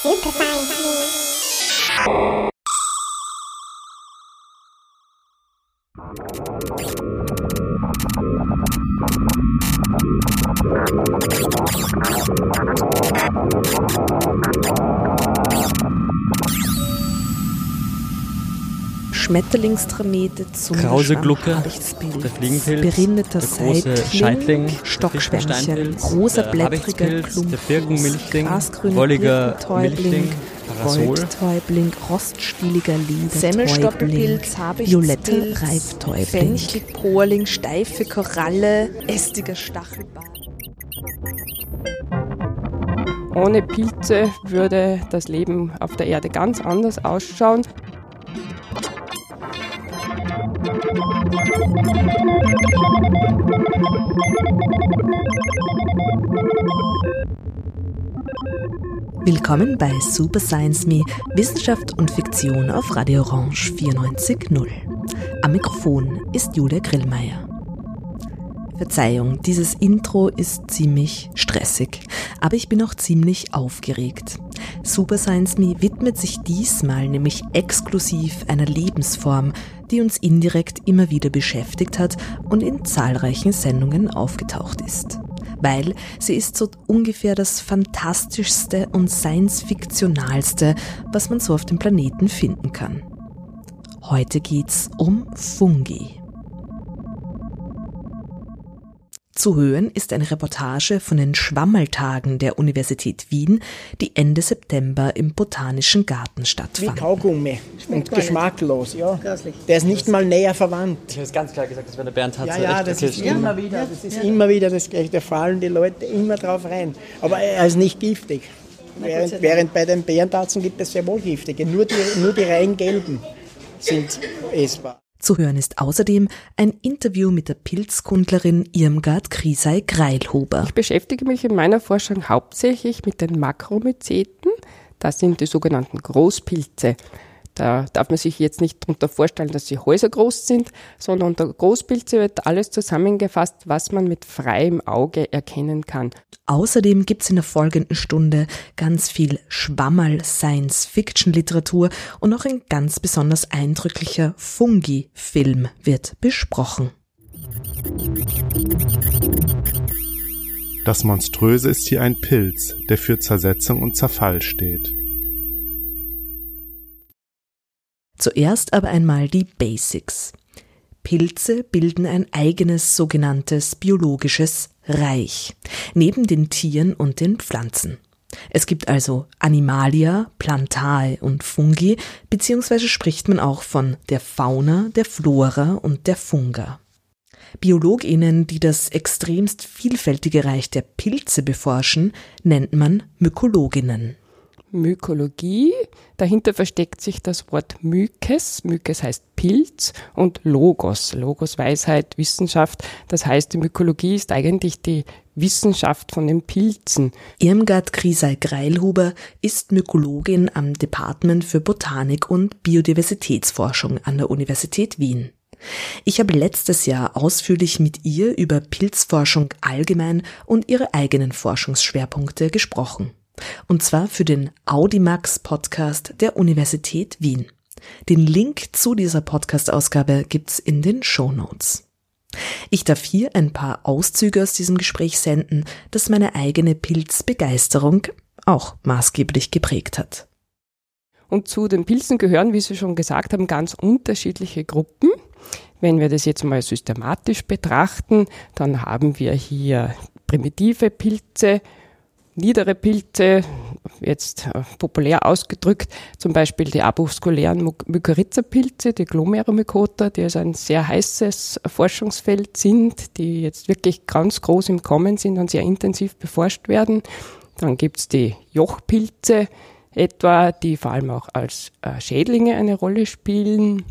Super Fine. Schmetterlingstramete, Krause Glucke, der Fliegenpilz, berindeter der große Scheitling, Stockschwämmchen, rosablättriger Klumpen, der Birkenmilchling, wolliger Milchling, Goldtäubling, roststieliger Ledertäubling, Semmelstoppelpilz, Habichtspilz, Reiftäubling, Fenchel, Porling, steife Koralle, ästiger Stachelbart. Ohne Pilze würde das Leben auf der Erde ganz anders ausschauen. Willkommen bei Super Science Me, Wissenschaft und Fiktion auf Radio Orange 94.0. Am Mikrofon ist Julia Grillmeier. Verzeihung, dieses Intro ist ziemlich stressig, aber ich bin auch ziemlich aufgeregt. Super Science Me widmet sich diesmal nämlich exklusiv einer Lebensform, die uns indirekt immer wieder beschäftigt hat und in zahlreichen Sendungen aufgetaucht ist weil sie ist so ungefähr das fantastischste und science-fiktionalste, was man so auf dem Planeten finden kann. Heute geht's um Fungi. Zu hören ist eine Reportage von den Schwammeltagen der Universität Wien, die Ende September im Botanischen Garten Wie stattfanden. Kaugummi und geschmacklos, ja. Der ist nicht mal näher verwandt. Ich habe ganz klar gesagt, das wäre der Bernd Hatzer. Ja, ja, das ist immer wieder, das ist immer wieder das Gleiche. Da fallen die Leute immer drauf rein. Aber er ist nicht giftig. Während, während bei den Bärentatzen gibt es sehr wohl giftige. Nur die, nur die rein gelben sind essbar. Zu hören ist außerdem ein Interview mit der Pilzkundlerin Irmgard Krisei-Greilhuber. Ich beschäftige mich in meiner Forschung hauptsächlich mit den Makromyceten. Das sind die sogenannten Großpilze. Da darf man sich jetzt nicht darunter vorstellen, dass sie häusergroß sind, sondern unter Großpilze wird alles zusammengefasst, was man mit freiem Auge erkennen kann. Außerdem gibt's in der folgenden Stunde ganz viel Schwammerl Science-Fiction-Literatur und auch ein ganz besonders eindrücklicher Fungi-Film wird besprochen. Das Monströse ist hier ein Pilz, der für Zersetzung und Zerfall steht. Zuerst aber einmal die Basics. Pilze bilden ein eigenes sogenanntes biologisches Reich, neben den Tieren und den Pflanzen. Es gibt also Animalia, Plantae und Fungi, beziehungsweise spricht man auch von der Fauna, der Flora und der Funga. BiologInnen, die das extremst vielfältige Reich der Pilze beforschen, nennt man Mykologinnen. Mykologie. Dahinter versteckt sich das Wort Mykes. Mykes heißt Pilz und Logos. Logos Weisheit, Wissenschaft. Das heißt, die Mykologie ist eigentlich die Wissenschaft von den Pilzen. Irmgard Krisei-Greilhuber ist Mykologin am Department für Botanik und Biodiversitätsforschung an der Universität Wien. Ich habe letztes Jahr ausführlich mit ihr über Pilzforschung allgemein und ihre eigenen Forschungsschwerpunkte gesprochen. Und zwar für den Audimax Podcast der Universität Wien. Den Link zu dieser Podcast-Ausgabe gibt's in den Show Notes. Ich darf hier ein paar Auszüge aus diesem Gespräch senden, das meine eigene Pilzbegeisterung auch maßgeblich geprägt hat. Und zu den Pilzen gehören, wie Sie schon gesagt haben, ganz unterschiedliche Gruppen. Wenn wir das jetzt mal systematisch betrachten, dann haben wir hier primitive Pilze, niedere Pilze, jetzt äh, populär ausgedrückt, zum Beispiel die avaskulären Mu- Mykorrhiza-Pilze, die Glomeromycota, die also ein sehr heißes Forschungsfeld sind, die jetzt wirklich ganz groß im Kommen sind und sehr intensiv beforscht werden. Dann gibt's die Jochpilze etwa, die vor allem auch als äh, Schädlinge eine Rolle spielen.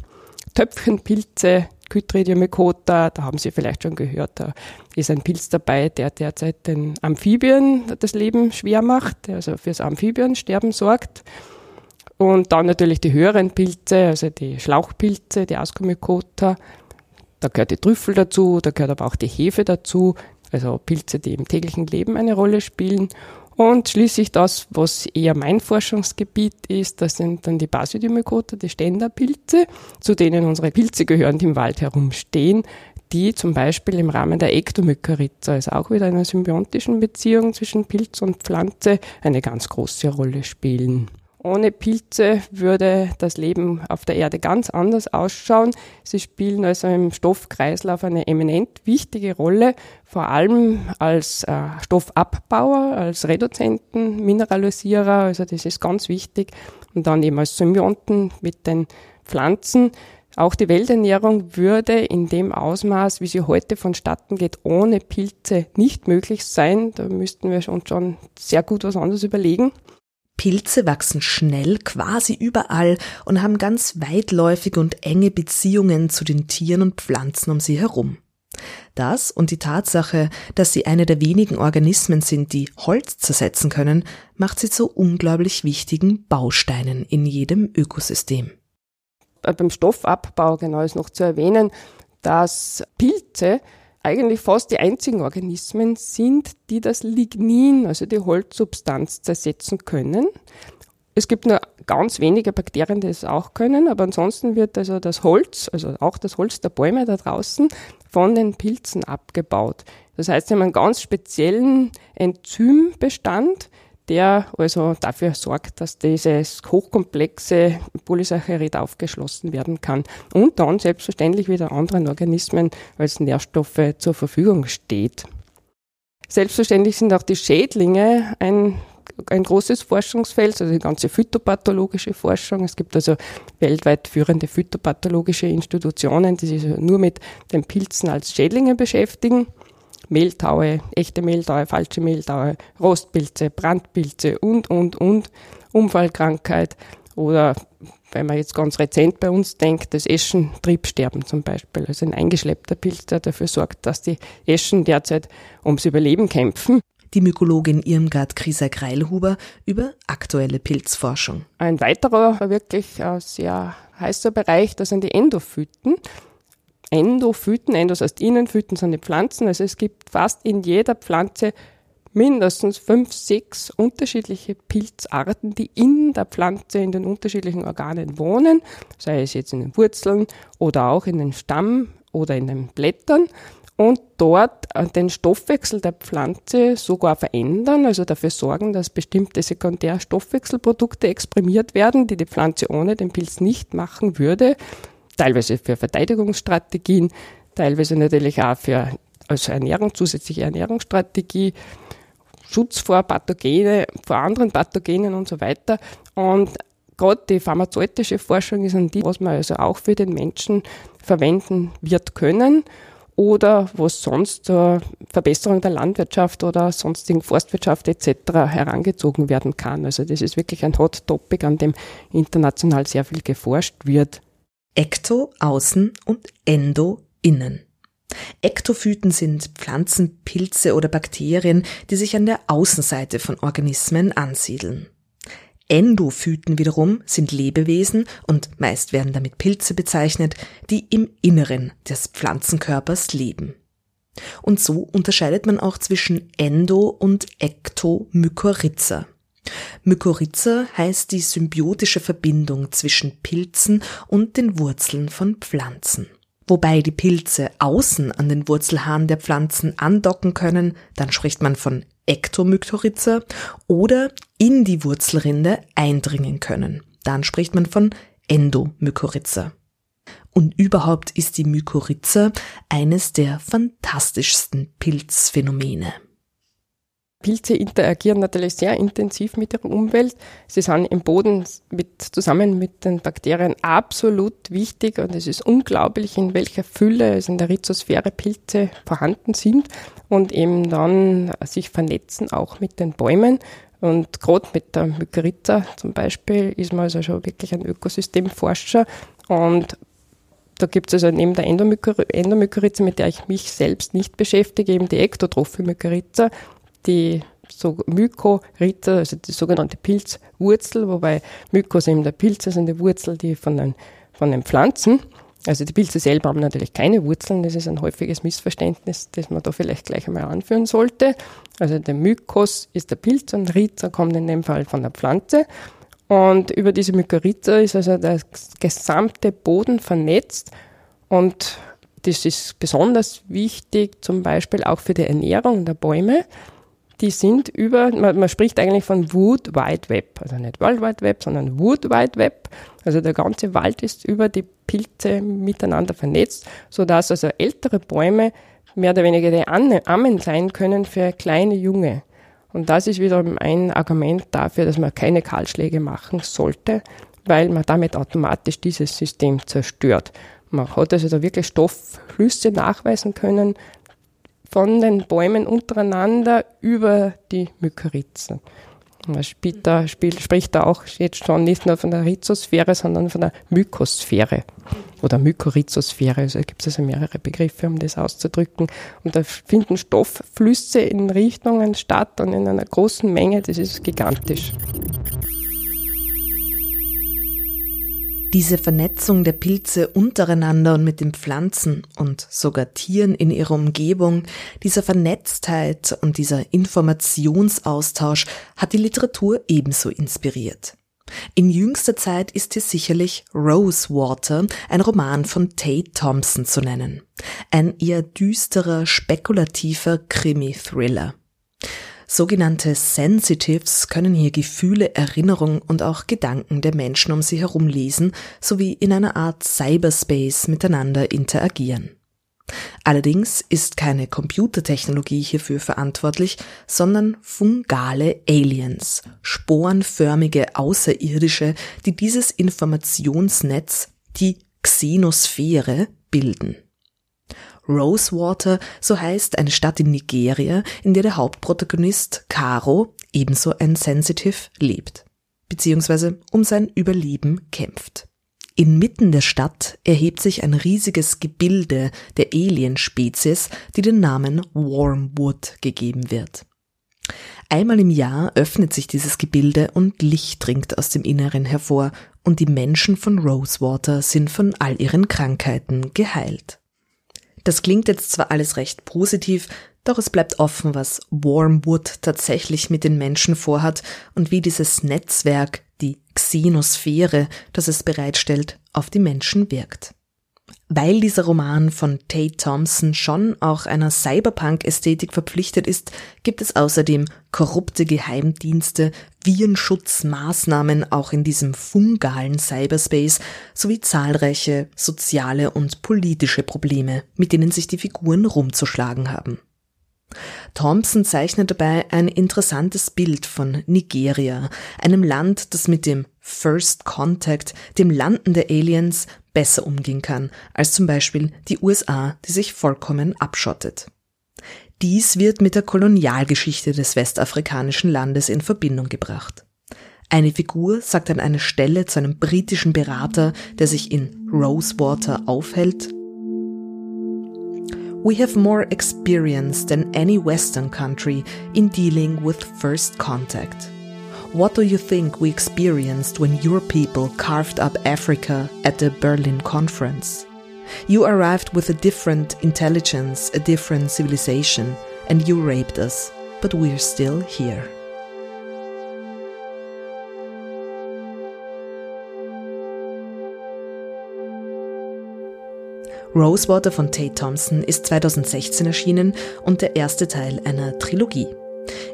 Töpfchenpilze, Chytridiomycota, da haben Sie vielleicht schon gehört, da ist ein Pilz dabei, der derzeit den Amphibien das Leben schwer macht, also fürs Amphibiensterben sorgt. Und dann natürlich die höheren Pilze, also die Schlauchpilze, die Ascomycota. Da gehört die Trüffel dazu, da gehört aber auch die Hefe dazu, also Pilze, die im täglichen Leben eine Rolle spielen. Und schließlich das, was eher mein Forschungsgebiet ist, das sind dann die Basidiomycota, die Ständerpilze, zu denen unsere Pilze gehören, die im Wald herumstehen, die zum Beispiel im Rahmen der Ektomykorrhiza, also auch wieder einer symbiontischen Beziehung zwischen Pilz und Pflanze, eine ganz große Rolle spielen. Ohne Pilze würde das Leben auf der Erde ganz anders ausschauen. Sie spielen also im Stoffkreislauf eine eminent wichtige Rolle, vor allem als äh, Stoffabbauer, als Reduzenten, Mineralisierer, also das ist ganz wichtig. Und dann eben als Symbionten mit den Pflanzen. Auch die Welternährung würde in dem Ausmaß, wie sie heute vonstatten geht, ohne Pilze nicht möglich sein. Da müssten wir uns schon sehr gut was anderes überlegen. Pilze wachsen schnell, quasi überall und haben ganz weitläufige und enge Beziehungen zu den Tieren und Pflanzen um sie herum. Das und die Tatsache, dass sie eine der wenigen Organismen sind, die Holz zersetzen können, macht sie zu unglaublich wichtigen Bausteinen in jedem Ökosystem. Beim Stoffabbau genau ist noch zu erwähnen, dass Pilze eigentlich fast die einzigen Organismen sind, die das Lignin, also die Holzsubstanz, zersetzen können. Es gibt nur ganz wenige Bakterien, die es auch können, aber ansonsten wird also das Holz, also auch das Holz der Bäume da draußen, von den Pilzen abgebaut. Das heißt, sie haben einen ganz speziellen Enzymbestand, der also dafür sorgt, dass dieses hochkomplexe Polysaccharid aufgeschlossen werden kann und dann selbstverständlich wieder anderen Organismen als Nährstoffe zur Verfügung steht. Selbstverständlich sind auch die Schädlinge ein ein großes Forschungsfeld, also die ganze phytopathologische Forschung. Es gibt also weltweit führende phytopathologische Institutionen, die sich nur mit den Pilzen als Schädlinge beschäftigen. Mehltaue, echte Mehltaue, falsche Mehltaue, Rostpilze, Brandpilze und, und, und, Unfallkrankheit oder wenn man jetzt ganz rezent bei uns denkt, das Eschentriebsterben zum Beispiel, also ein eingeschleppter Pilz, der dafür sorgt, dass die Eschen derzeit ums Überleben kämpfen. Die Mykologin Irmgard Krieser-Greilhuber über aktuelle Pilzforschung. Ein weiterer wirklich äh, sehr heißer Bereich, das sind die Endophyten. Endophyten, Endos heißt Innenphyten sind die Pflanzen, also es gibt fast in jeder Pflanze mindestens fünf, sechs unterschiedliche Pilzarten, die in der Pflanze in den unterschiedlichen Organen wohnen, sei es jetzt in den Wurzeln oder auch in den Stamm oder in den Blättern. Und dort äh, den Stoffwechsel der Pflanze sogar verändern, also dafür sorgen, dass bestimmte Sekundärstoffwechselprodukte exprimiert werden, die die Pflanze ohne den Pilz nicht machen würde teilweise für Verteidigungsstrategien, teilweise natürlich auch für als Ernährung, zusätzliche Ernährungsstrategie, Schutz vor Pathogene, vor anderen Pathogenen und so weiter. Und gerade die pharmazeutische Forschung ist an die, was man also auch für den Menschen verwenden wird können oder was sonst zur Verbesserung der Landwirtschaft oder sonstigen Forstwirtschaft etc. herangezogen werden kann. Also das ist wirklich ein Hot Topic, an dem international sehr viel geforscht wird. Ekto außen und Endo innen. Ektophyten sind Pflanzen, Pilze oder Bakterien, die sich an der Außenseite von Organismen ansiedeln. Endophyten wiederum sind Lebewesen und meist werden damit Pilze bezeichnet, die im Inneren des Pflanzenkörpers leben. Und so unterscheidet man auch zwischen Endo- und Ektomykorrhiza. Mykorrhiza heißt die symbiotische Verbindung zwischen Pilzen und den Wurzeln von Pflanzen. Wobei die Pilze außen an den Wurzelhaaren der Pflanzen andocken können, dann spricht man von Ektomykorrhiza oder in die Wurzelrinde eindringen können. Dann spricht man von Endomykorrhiza. Und überhaupt ist die Mykorrhiza eines der fantastischsten Pilzphänomene. Pilze interagieren natürlich sehr intensiv mit ihrer Umwelt. Sie sind im Boden mit, zusammen mit den Bakterien absolut wichtig und es ist unglaublich, in welcher Fülle es in der Rhizosphäre Pilze vorhanden sind und eben dann sich vernetzen auch mit den Bäumen. Und gerade mit der Mykorrhiza zum Beispiel ist man also schon wirklich ein Ökosystemforscher und da gibt es also neben der Endomykorrhiza, mit der ich mich selbst nicht beschäftige, eben die Ektotrophe Mykorrhiza, die so Mykorrhiza, also die sogenannte Pilzwurzel, wobei Mykos eben der Pilz ist und die Wurzel die von den, von den Pflanzen. Also die Pilze selber haben natürlich keine Wurzeln, das ist ein häufiges Missverständnis, das man da vielleicht gleich einmal anführen sollte. Also der Mykos ist der Pilz und Rhiza kommt in dem Fall von der Pflanze. Und über diese Mykorrhiza ist also der gesamte Boden vernetzt und das ist besonders wichtig, zum Beispiel auch für die Ernährung der Bäume. Die sind über, man, man, spricht eigentlich von Wood Wide Web, also nicht World Wide Web, sondern Wood Wide Web. Also der ganze Wald ist über die Pilze miteinander vernetzt, sodass also ältere Bäume mehr oder weniger die Ammen sein können für kleine Junge. Und das ist wiederum ein Argument dafür, dass man keine Kahlschläge machen sollte, weil man damit automatisch dieses System zerstört. Man hat also da wirklich Stoffflüsse nachweisen können von den Bäumen untereinander über die Mykorrhizen. Man spricht da auch jetzt schon nicht nur von der Rhizosphäre, sondern von der Mykosphäre oder Mykorrhizosphäre. Also gibt es also mehrere Begriffe, um das auszudrücken. Und da finden Stoffflüsse in Richtungen statt und in einer großen Menge. Das ist gigantisch. Diese Vernetzung der Pilze untereinander und mit den Pflanzen und sogar Tieren in ihrer Umgebung, dieser Vernetztheit und dieser Informationsaustausch hat die Literatur ebenso inspiriert. In jüngster Zeit ist hier sicherlich Rosewater, ein Roman von Tate Thompson zu nennen. Ein eher düsterer, spekulativer Krimi-Thriller. Sogenannte Sensitives können hier Gefühle, Erinnerungen und auch Gedanken der Menschen um sie herum lesen, sowie in einer Art Cyberspace miteinander interagieren. Allerdings ist keine Computertechnologie hierfür verantwortlich, sondern fungale Aliens, sporenförmige Außerirdische, die dieses Informationsnetz, die Xenosphäre, bilden. Rosewater, so heißt eine Stadt in Nigeria, in der der Hauptprotagonist Caro, ebenso ein Sensitive, lebt, beziehungsweise um sein Überleben kämpft. Inmitten der Stadt erhebt sich ein riesiges Gebilde der Alienspezies, die den Namen Wormwood gegeben wird. Einmal im Jahr öffnet sich dieses Gebilde und Licht dringt aus dem Inneren hervor, und die Menschen von Rosewater sind von all ihren Krankheiten geheilt. Das klingt jetzt zwar alles recht positiv, doch es bleibt offen, was Wormwood tatsächlich mit den Menschen vorhat und wie dieses Netzwerk, die Xenosphäre, das es bereitstellt, auf die Menschen wirkt. Weil dieser Roman von Tate Thompson schon auch einer Cyberpunk-Ästhetik verpflichtet ist, gibt es außerdem korrupte Geheimdienste, Virenschutzmaßnahmen auch in diesem fungalen Cyberspace sowie zahlreiche soziale und politische Probleme, mit denen sich die Figuren rumzuschlagen haben. Thompson zeichnet dabei ein interessantes Bild von Nigeria, einem Land, das mit dem First Contact, dem Landen der Aliens, besser umgehen kann als zum Beispiel die USA, die sich vollkommen abschottet. Dies wird mit der Kolonialgeschichte des westafrikanischen Landes in Verbindung gebracht. Eine Figur sagt an einer Stelle zu einem britischen Berater, der sich in Rosewater aufhält, We have more experience than any Western country in dealing with first contact. What do you think we experienced when your people carved up Africa at the Berlin Conference? You arrived with a different intelligence, a different civilization, and you raped us, but we're still here. Rosewater von Tate Thompson ist 2016 erschienen und der erste Teil einer Trilogie.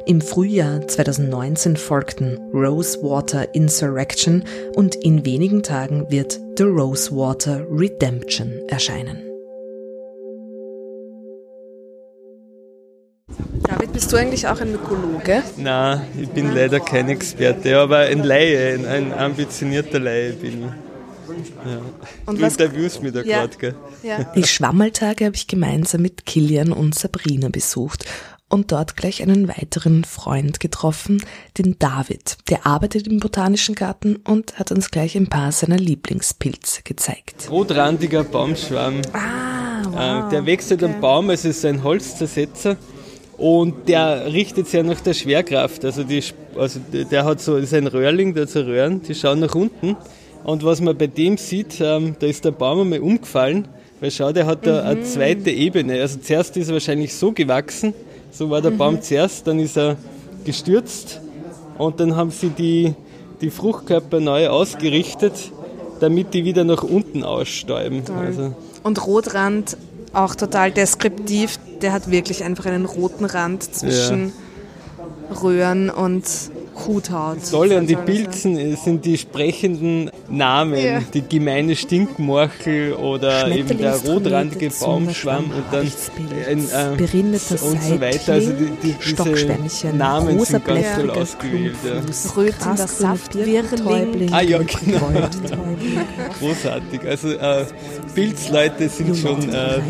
Im Frühjahr 2019 folgten Rosewater Insurrection und in wenigen Tagen wird The Rosewater Redemption erscheinen. David, bist du eigentlich auch ein Mykologe? Nein, ich bin leider kein Experte, aber ein Laie, ein ambitionierter Laie bin ich. Ja. Und du interviewst mich da ja. gerade, gell? Ja. Die Schwammeltage habe ich gemeinsam mit Kilian und Sabrina besucht und dort gleich einen weiteren Freund getroffen, den David. Der arbeitet im Botanischen Garten und hat uns gleich ein paar seiner Lieblingspilze gezeigt. Rotrandiger Baumschwamm. Ah, wow. Äh, der wächst halt am Baum, es ist ein Holzzersetzer. Und der richtet sich ja nach der Schwerkraft. Also, die, also der hat so, ist ein Röhrling, der hat so Röhren, die schauen nach unten Und was man bei dem sieht, ähm, da ist der Baum einmal umgefallen, weil schau, der hat da mhm. eine zweite Ebene. Also zuerst ist er wahrscheinlich so gewachsen, so war der mhm. Baum zuerst, dann ist er gestürzt und dann haben sie die, die Fruchtkörper neu ausgerichtet, damit die wieder nach unten ausstäuben. Also. Und Rotrand auch total deskriptiv, der hat wirklich einfach einen roten Rand zwischen ja. Röhren und Huthaut. Das Tolle an die Pilzen sind die sprechenden Namen, ja. die gemeine Stinkmorchel oder eben der rotrandige Baumschwamm und dann ein, äh, und so weiter. Also die, die, diese Namen sind ganz toll ausgewählt. Ja. Rötender Saftwirrling. Ah ja, genau. Großartig. Also äh, Pilzleute sind schon äh,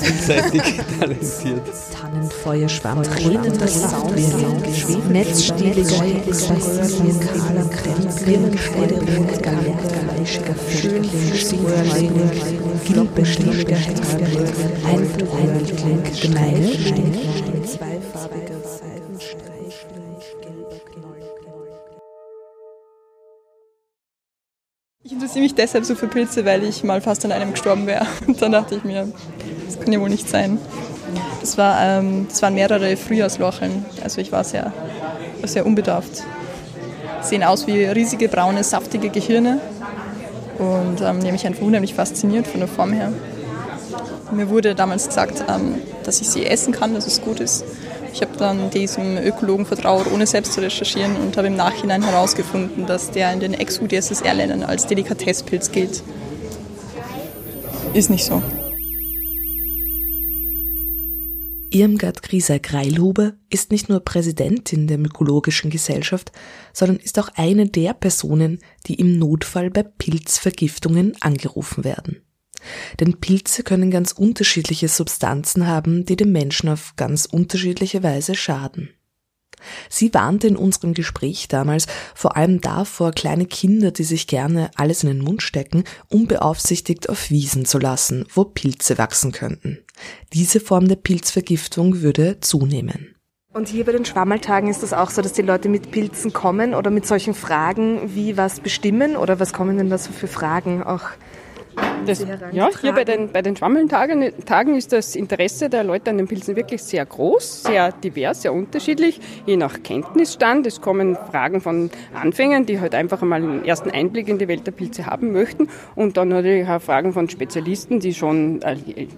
vielseitig talentiert. Tannenfeuerschwamm, tränender Saftwirrling, Netzstieliger Exquisiten, kahler Kreml, Städteling, Galeischiger Schönling, Singfreuling, Gilbeschliger Hexerling, Einflugling, Gemeine, zweifarbiger Seidenstreifling, gelber Knoll. Ich interessiere mich deshalb so für Pilze, weil ich mal fast an einem gestorben wäre. Und dann dachte ich mir, das kann ja wohl nicht sein. Das, war, ähm, das waren mehrere Frühjahrslocheln. Also ich war sehr sehr unbedarft. Sehen aus wie riesige, braune, saftige Gehirne und ähm, die haben mich einfach unheimlich fasziniert von der Form her. Mir wurde damals gesagt, ähm, dass ich sie essen kann, dass es gut ist. Ich habe dann diesem Ökologen vertraut, ohne selbst zu recherchieren und habe im Nachhinein herausgefunden, dass der in den Ex-UdSSR-Ländern als Delikatesspilz gilt. Ist nicht so. Irmgard Grieser-Greilhuber ist nicht nur Präsidentin der Mykologischen Gesellschaft, sondern ist auch eine der Personen, die im Notfall bei Pilzvergiftungen angerufen werden. Denn Pilze können ganz unterschiedliche Substanzen haben, die dem Menschen auf ganz unterschiedliche Weise schaden. Sie warnte in unserem Gespräch damals vor allem davor, kleine Kinder, die sich gerne alles in den Mund stecken, unbeaufsichtigt auf Wiesen zu lassen, wo Pilze wachsen könnten. Diese Form der Pilzvergiftung würde zunehmen. Und hier bei den Schwammeltagen ist das auch so, dass die Leute mit Pilzen kommen oder mit solchen Fragen wie was bestimmen oder was kommen denn da so für Fragen auch das, ja, hier bei den, bei den Schwammeltagen ist das Interesse der Leute an den Pilzen wirklich sehr groß, sehr divers, sehr unterschiedlich, je nach Kenntnisstand. Es kommen Fragen von Anfängern, die halt einfach einmal einen ersten Einblick in die Welt der Pilze haben möchten und dann natürlich auch Fragen von Spezialisten, die schon äh,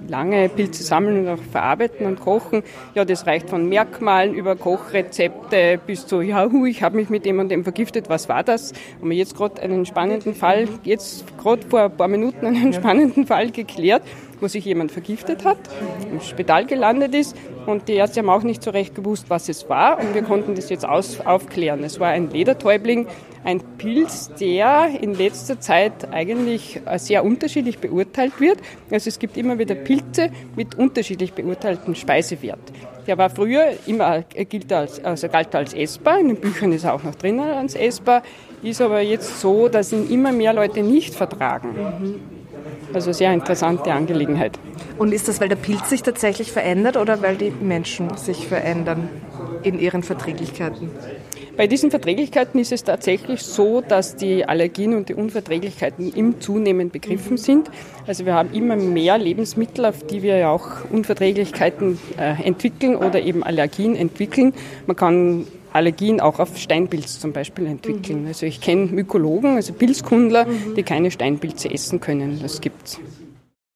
lange Pilze sammeln und auch verarbeiten und kochen. Ja, das reicht von Merkmalen über Kochrezepte bis zu, ja, hu, ich habe mich mit dem und dem vergiftet, was war das? Haben wir jetzt gerade einen spannenden Fall, jetzt gerade vor ein paar Minuten einen spannenden Fall geklärt, wo sich jemand vergiftet hat, im Spital gelandet ist und die Ärzte haben auch nicht so recht gewusst, was es war und wir konnten das jetzt aus, aufklären. Es war ein Ledertäubling, ein Pilz, der in letzter Zeit eigentlich sehr unterschiedlich beurteilt wird. Also es gibt immer wieder Pilze mit unterschiedlich beurteilten Speisewert. Der war früher immer gilt als, also galt als essbar, in den Büchern ist er auch noch drinnen als essbar, ist aber jetzt so, dass ihn immer mehr Leute nicht vertragen. Also sehr interessante Angelegenheit. Und ist das, weil der Pilz sich tatsächlich verändert oder weil die Menschen sich verändern in ihren Verträglichkeiten? Bei diesen Verträglichkeiten ist es tatsächlich so, dass die Allergien und die Unverträglichkeiten im Zunehmen begriffen sind. Also wir haben immer mehr Lebensmittel, auf die wir ja auch Unverträglichkeiten äh, entwickeln oder eben Allergien entwickeln. Man kann Allergien auch auf Steinpilz zum Beispiel entwickeln. Mhm. Also ich kenne Mykologen, also Pilzkundler, mhm. die keine Steinpilze essen können. Das gibt's.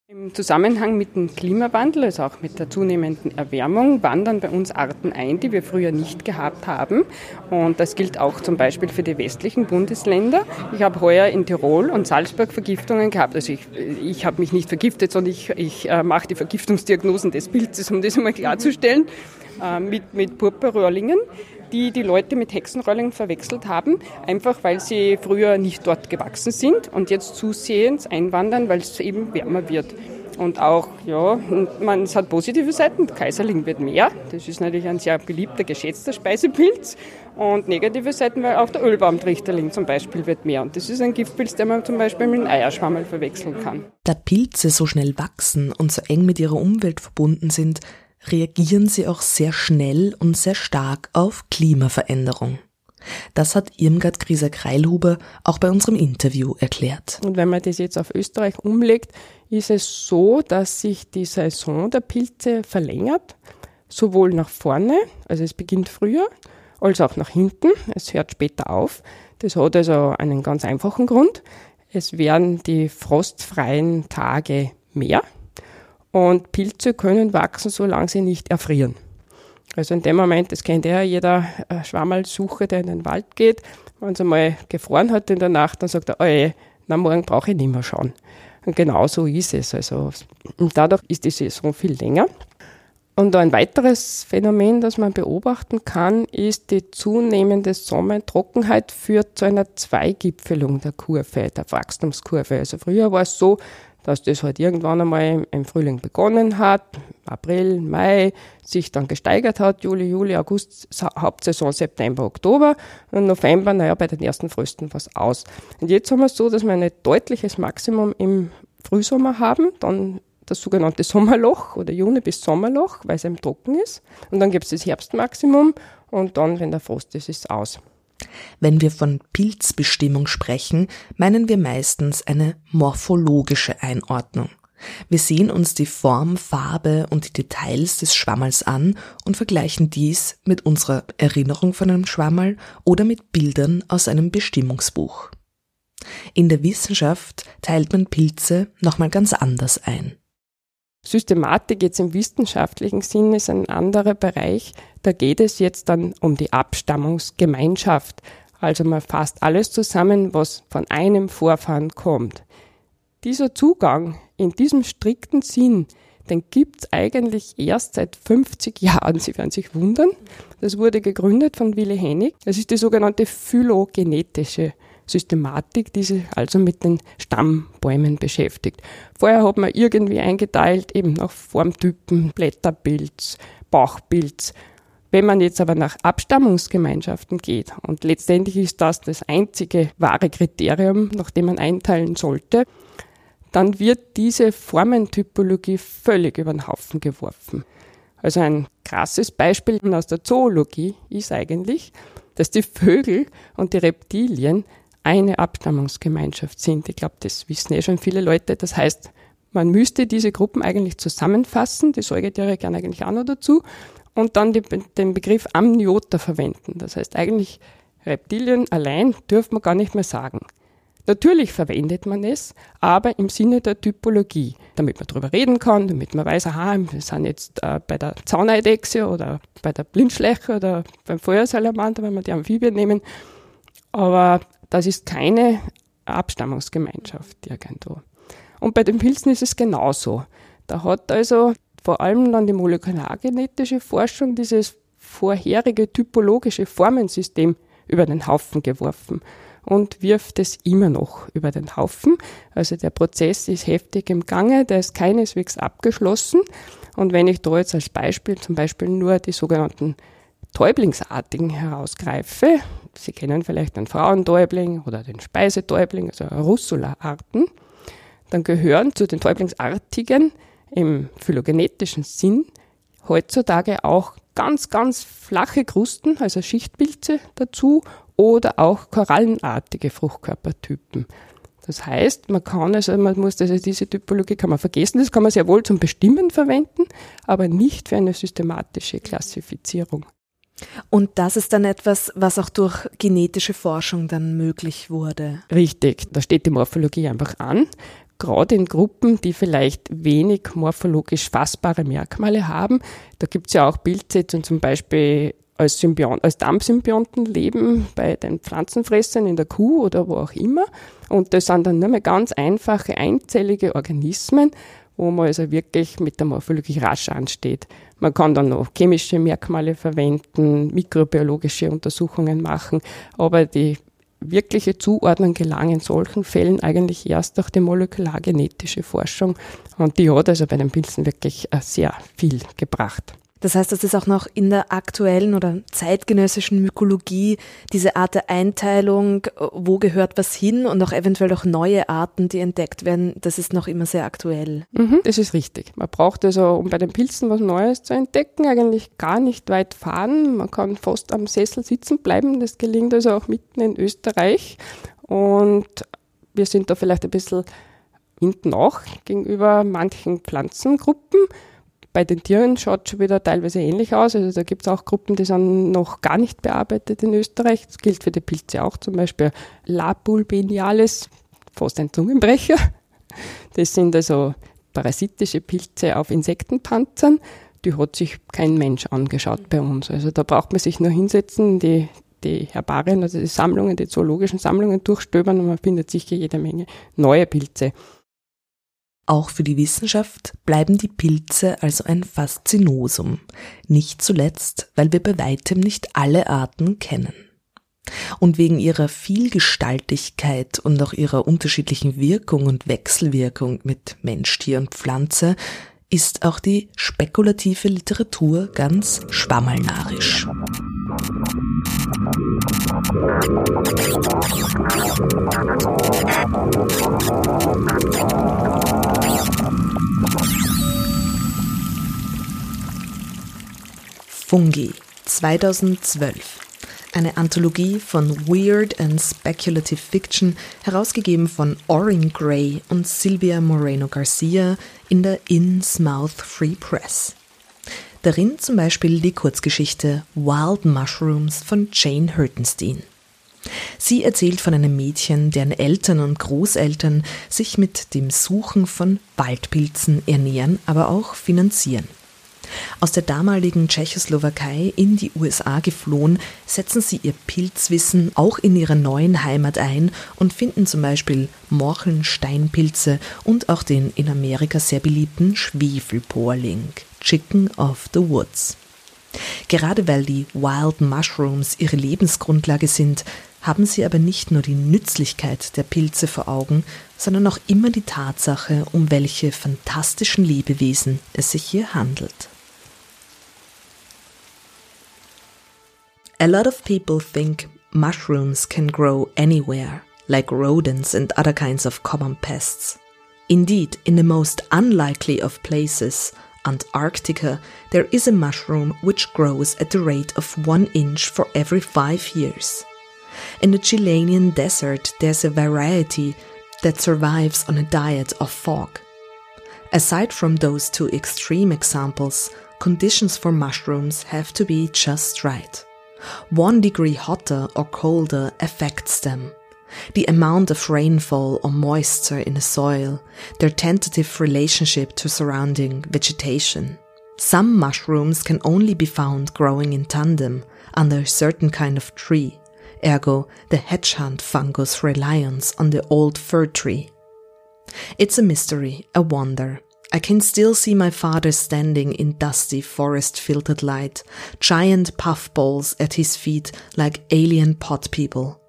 Im Zusammenhang mit dem Klimawandel, also auch mit der zunehmenden Erwärmung, wandern bei uns Arten ein, die wir früher nicht gehabt haben. Und das gilt auch zum Beispiel für die westlichen Bundesländer. Ich habe heuer in Tirol und Salzburg Vergiftungen gehabt. Also ich, ich habe mich nicht vergiftet, sondern ich, ich äh, mache die Vergiftungsdiagnosen des Pilzes, um das einmal klarzustellen, äh, mit, mit Purpurröhrlingen die die Leute mit Hexenrollingen verwechselt haben, einfach weil sie früher nicht dort gewachsen sind und jetzt zusehends einwandern, weil es eben wärmer wird. Und auch, ja, man, es hat positive Seiten. Der Kaiserling wird mehr. Das ist natürlich ein sehr beliebter, geschätzter Speisepilz. Und negative Seiten, weil auch der Ölbaumtrichterling zum Beispiel wird mehr. Und das ist ein Giftpilz, den man zum Beispiel mit einem Eierschwammel verwechseln kann. Da Pilze so schnell wachsen und so eng mit ihrer Umwelt verbunden sind, reagieren sie auch sehr schnell und sehr stark auf Klimaveränderung. Das hat Irmgard Grieser-Kreilhuber auch bei unserem Interview erklärt. Und wenn man das jetzt auf Österreich umlegt, ist es so, dass sich die Saison der Pilze verlängert, sowohl nach vorne, also es beginnt früher, als auch nach hinten. Es hört später auf. Das hat also einen ganz einfachen Grund. Es werden die frostfreien Tage mehr und Pilze können wachsen, solange sie nicht erfrieren. Also in dem Moment, das kennt ja jeder äh, Schwammerlsucher, der in den Wald geht, wenn es einmal gefroren hat in der Nacht, dann sagt er, oh na morgen brauche ich nicht mehr schauen. Und genau so ist es. Also, dadurch ist die Saison viel länger. Und ein weiteres Phänomen, das man beobachten kann, ist die zunehmende Sommertrockenheit führt zu einer Zweigipfelung der Kurve, der Wachstumskurve. Also früher war es so, dass das halt irgendwann einmal im Frühling begonnen hat, April, Mai, sich dann gesteigert hat, Juli, Juli, August, Hauptsaison September, Oktober und November, naja, bei den ersten Frösten was aus. Und jetzt haben wir es so, dass wir ein deutliches Maximum im Frühsommer haben, dann das sogenannte Sommerloch oder Juni bis Sommerloch, weil es eben trocken ist. Und dann gibt es das Herbstmaximum und dann, wenn der Frost ist, ist es aus. Wenn wir von Pilzbestimmung sprechen, meinen wir meistens eine morphologische Einordnung. Wir sehen uns die Form, Farbe und die Details des Schwammals an und vergleichen dies mit unserer Erinnerung von einem Schwammerl oder mit Bildern aus einem Bestimmungsbuch. In der Wissenschaft teilt man Pilze nochmal ganz anders ein. Systematik jetzt im wissenschaftlichen Sinn ist ein anderer Bereich. Da geht es jetzt dann um die Abstammungsgemeinschaft. Also man fasst alles zusammen, was von einem Vorfahren kommt. Dieser Zugang in diesem strikten Sinn, den gibt es eigentlich erst seit 50 Jahren. Sie werden sich wundern. Das wurde gegründet von Willy Hennig. Das ist die sogenannte phylogenetische Systematik, die sich also mit den Stammbäumen beschäftigt. Vorher hat man irgendwie eingeteilt, eben nach Formtypen, Blätterpilz, Bauchpilz. Wenn man jetzt aber nach Abstammungsgemeinschaften geht, und letztendlich ist das das einzige wahre Kriterium, nach dem man einteilen sollte, dann wird diese Formentypologie völlig über den Haufen geworfen. Also ein krasses Beispiel aus der Zoologie ist eigentlich, dass die Vögel und die Reptilien eine Abstammungsgemeinschaft sind. Ich glaube, das wissen eh schon viele Leute. Das heißt, man müsste diese Gruppen eigentlich zusammenfassen, die Säugetiere gerne eigentlich auch noch dazu, und dann die, den Begriff Amniota verwenden. Das heißt, eigentlich Reptilien allein dürfen wir gar nicht mehr sagen. Natürlich verwendet man es, aber im Sinne der Typologie, damit man darüber reden kann, damit man weiß, aha, wir sind jetzt äh, bei der Zauneidechse oder bei der Blindschleiche oder beim Feuersalamander, wenn wir die Amphibien nehmen. Aber das ist keine Abstammungsgemeinschaft irgendwo. Und bei den Pilzen ist es genauso. Da hat also vor allem dann die molekulargenetische Forschung dieses vorherige typologische Formensystem über den Haufen geworfen und wirft es immer noch über den Haufen. Also der Prozess ist heftig im Gange, der ist keineswegs abgeschlossen. Und wenn ich da jetzt als Beispiel zum Beispiel nur die sogenannten Täublingsartigen herausgreife, Sie kennen vielleicht den Frauentäubling oder den Speisetäubling, also Russula-Arten, dann gehören zu den Täublingsartigen im phylogenetischen Sinn heutzutage auch ganz, ganz flache Krusten, also Schichtpilze dazu oder auch korallenartige Fruchtkörpertypen. Das heißt, man kann also, man muss also diese Typologie kann man vergessen, das kann man sehr wohl zum Bestimmen verwenden, aber nicht für eine systematische Klassifizierung. Und das ist dann etwas, was auch durch genetische Forschung dann möglich wurde. Richtig, da steht die Morphologie einfach an. Gerade in Gruppen, die vielleicht wenig morphologisch fassbare Merkmale haben. Da gibt es ja auch Bildsätze, zum Beispiel als, Symbiont, als Darmsymbionten leben bei den Pflanzenfressern in der Kuh oder wo auch immer. Und das sind dann nur mehr ganz einfache einzellige Organismen, wo man also wirklich mit der Morphologie rasch ansteht. Man kann dann noch chemische Merkmale verwenden, mikrobiologische Untersuchungen machen, aber die wirkliche Zuordnung gelang in solchen Fällen eigentlich erst durch die molekulargenetische Forschung. Und die hat also bei den Pilzen wirklich äh, sehr viel gebracht. Das heißt, dass es auch noch in der aktuellen oder zeitgenössischen Mykologie diese Art der Einteilung, wo gehört was hin und auch eventuell auch neue Arten, die entdeckt werden, das ist noch immer sehr aktuell. Mhm, das ist richtig. Man braucht also, um bei den Pilzen was Neues zu entdecken, eigentlich gar nicht weit fahren. Man kann fast am Sessel sitzen bleiben. Das gelingt also auch mitten in Österreich. Und wir sind da vielleicht ein bisschen hinten auch gegenüber manchen Pflanzengruppen. Bei den Tieren schaut es schon wieder teilweise ähnlich aus. Also da gibt es auch Gruppen, die sind noch gar nicht bearbeitet in Österreich. Das gilt für die Pilze auch, zum Beispiel Lapulbenialis, fast ein Zungenbrecher. Das sind also parasitische Pilze auf Insektenpanzern. Die hat sich kein Mensch angeschaut bei uns. Also da braucht man sich nur hinsetzen, die, die Herbarien, also die Sammlungen, die zoologischen Sammlungen durchstöbern und man findet sicher jede Menge neue Pilze. Auch für die Wissenschaft bleiben die Pilze also ein Faszinosum, nicht zuletzt, weil wir bei weitem nicht alle Arten kennen. Und wegen ihrer Vielgestaltigkeit und auch ihrer unterschiedlichen Wirkung und Wechselwirkung mit Mensch, Tier und Pflanze ist auch die spekulative Literatur ganz schwammelnarisch. Fungi 2012 eine Anthologie von Weird and Speculative Fiction, herausgegeben von Orin Gray und Sylvia Moreno Garcia in der Innsmouth Free Press. Darin zum Beispiel die Kurzgeschichte Wild Mushrooms von Jane Hurtenstein. Sie erzählt von einem Mädchen, deren Eltern und Großeltern sich mit dem Suchen von Waldpilzen ernähren, aber auch finanzieren. Aus der damaligen Tschechoslowakei in die USA geflohen, setzen sie ihr Pilzwissen auch in ihrer neuen Heimat ein und finden zum Beispiel Morcheln, Steinpilze und auch den in Amerika sehr beliebten Schwefelporling, Chicken of the Woods. Gerade weil die Wild Mushrooms ihre Lebensgrundlage sind, haben sie aber nicht nur die Nützlichkeit der Pilze vor Augen, sondern auch immer die Tatsache, um welche fantastischen Lebewesen es sich hier handelt. A lot of people think mushrooms can grow anywhere, like rodents and other kinds of common pests. Indeed, in the most unlikely of places, Antarctica, there is a mushroom which grows at the rate of one inch for every five years. In the Chilean desert, there's a variety that survives on a diet of fog. Aside from those two extreme examples, conditions for mushrooms have to be just right. One degree hotter or colder affects them. The amount of rainfall or moisture in the soil, their tentative relationship to surrounding vegetation. Some mushrooms can only be found growing in tandem under a certain kind of tree, ergo the hedgehog fungus reliance on the old fir tree. It's a mystery, a wonder, I can still see my father standing in dusty forest filtered light, giant puffballs at his feet like alien pot people.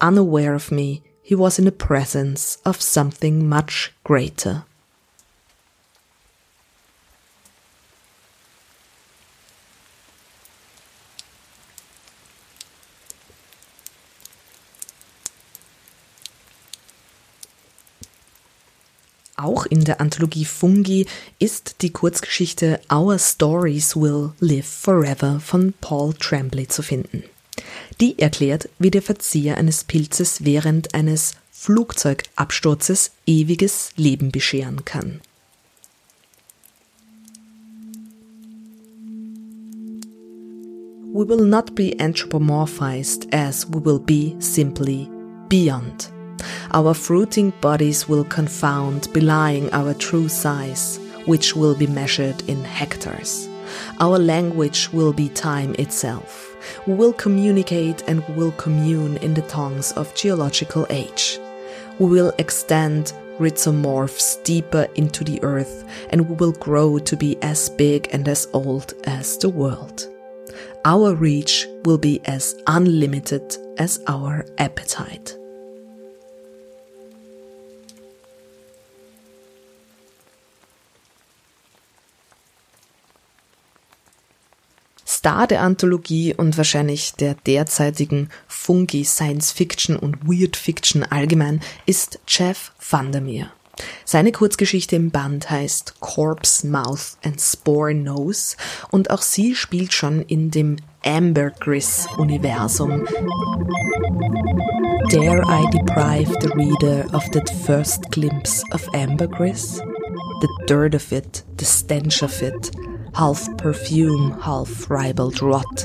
Unaware of me, he was in the presence of something much greater. Auch in der Anthologie Fungi ist die Kurzgeschichte Our Stories Will Live Forever von Paul Tremblay zu finden. Die erklärt, wie der Verzehr eines Pilzes während eines Flugzeugabsturzes ewiges Leben bescheren kann. We will not be anthropomorphized as we will be simply beyond. Our fruiting bodies will confound, belying our true size, which will be measured in hectares. Our language will be time itself. We will communicate and will commune in the tongues of geological age. We will extend rhizomorphs deeper into the earth and we will grow to be as big and as old as the world. Our reach will be as unlimited as our appetite. Star der Anthologie und wahrscheinlich der derzeitigen Fungi Science Fiction und Weird Fiction allgemein ist Jeff Vandermeer. Seine Kurzgeschichte im Band heißt Corpse Mouth and Spore Nose und auch sie spielt schon in dem Ambergris-Universum. Dare I deprive the reader of that first glimpse of ambergris? The dirt of it, the stench of it, half perfume, half ribald rot,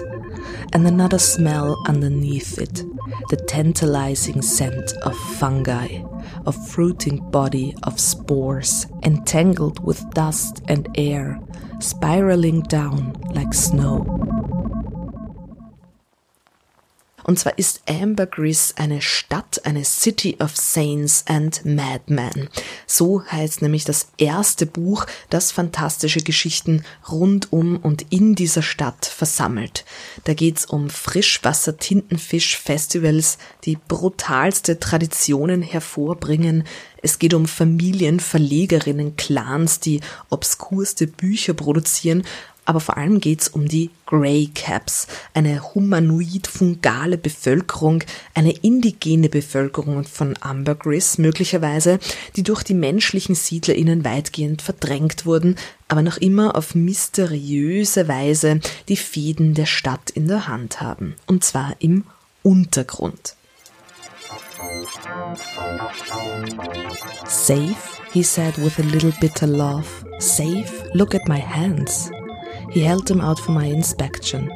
and another smell underneath it, the tantalizing scent of fungi, of fruiting body of spores, entangled with dust and air, spiraling down like snow. Und zwar ist Ambergris eine Stadt, eine City of Saints and Madmen. So heißt nämlich das erste Buch, das fantastische Geschichten rund um und in dieser Stadt versammelt. Da geht's um Frischwasser-Tintenfisch-Festivals, die brutalste Traditionen hervorbringen. Es geht um Familien, Verlegerinnen, Clans, die obskurste Bücher produzieren aber vor allem geht's um die Grey Caps, eine humanoid-fungale Bevölkerung, eine indigene Bevölkerung von Ambergris möglicherweise, die durch die menschlichen SiedlerInnen weitgehend verdrängt wurden, aber noch immer auf mysteriöse Weise die Fäden der Stadt in der Hand haben. Und zwar im Untergrund. Safe, he said with a little bitter laugh. Safe? Look at my hands. He held them out for my inspection.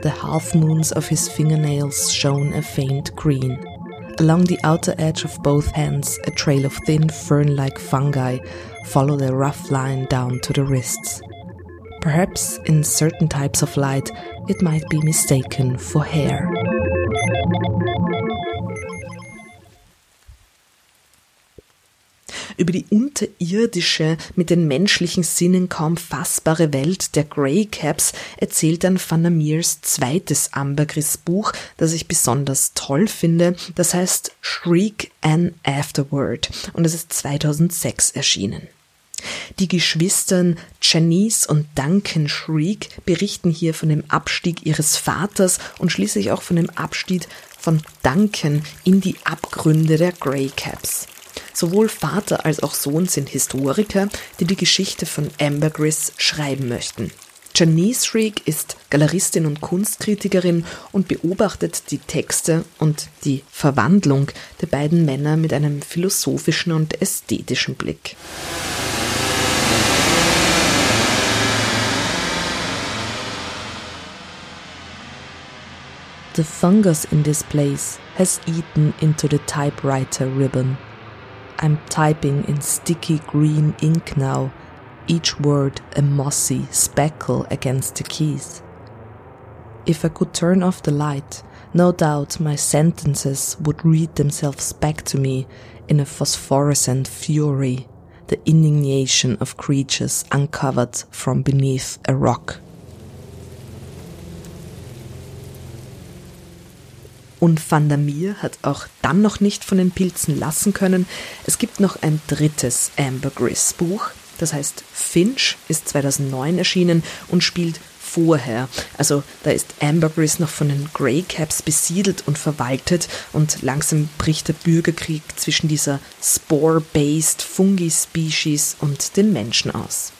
The half moons of his fingernails shone a faint green. Along the outer edge of both hands, a trail of thin fern like fungi followed a rough line down to the wrists. Perhaps in certain types of light, it might be mistaken for hair. Über die unterirdische, mit den menschlichen Sinnen kaum fassbare Welt der Grey Caps erzählt dann Van Meers zweites Ambergris-Buch, das ich besonders toll finde. Das heißt Shriek an Afterword und es ist 2006 erschienen. Die Geschwistern Janice und Duncan Shriek berichten hier von dem Abstieg ihres Vaters und schließlich auch von dem Abstieg von Duncan in die Abgründe der Grey Caps. Sowohl Vater als auch Sohn sind Historiker, die die Geschichte von Ambergris schreiben möchten. Janice Shriek ist Galeristin und Kunstkritikerin und beobachtet die Texte und die Verwandlung der beiden Männer mit einem philosophischen und ästhetischen Blick. The fungus in this place has eaten into the typewriter ribbon. I'm typing in sticky green ink now, each word a mossy speckle against the keys. If I could turn off the light, no doubt my sentences would read themselves back to me in a phosphorescent fury, the indignation of creatures uncovered from beneath a rock. Und Van der Meer hat auch dann noch nicht von den Pilzen lassen können. Es gibt noch ein drittes Ambergris Buch. Das heißt Finch, ist 2009 erschienen und spielt vorher. Also da ist Ambergris noch von den Grey Caps besiedelt und verwaltet und langsam bricht der Bürgerkrieg zwischen dieser Spore-based Fungi-Species und den Menschen aus.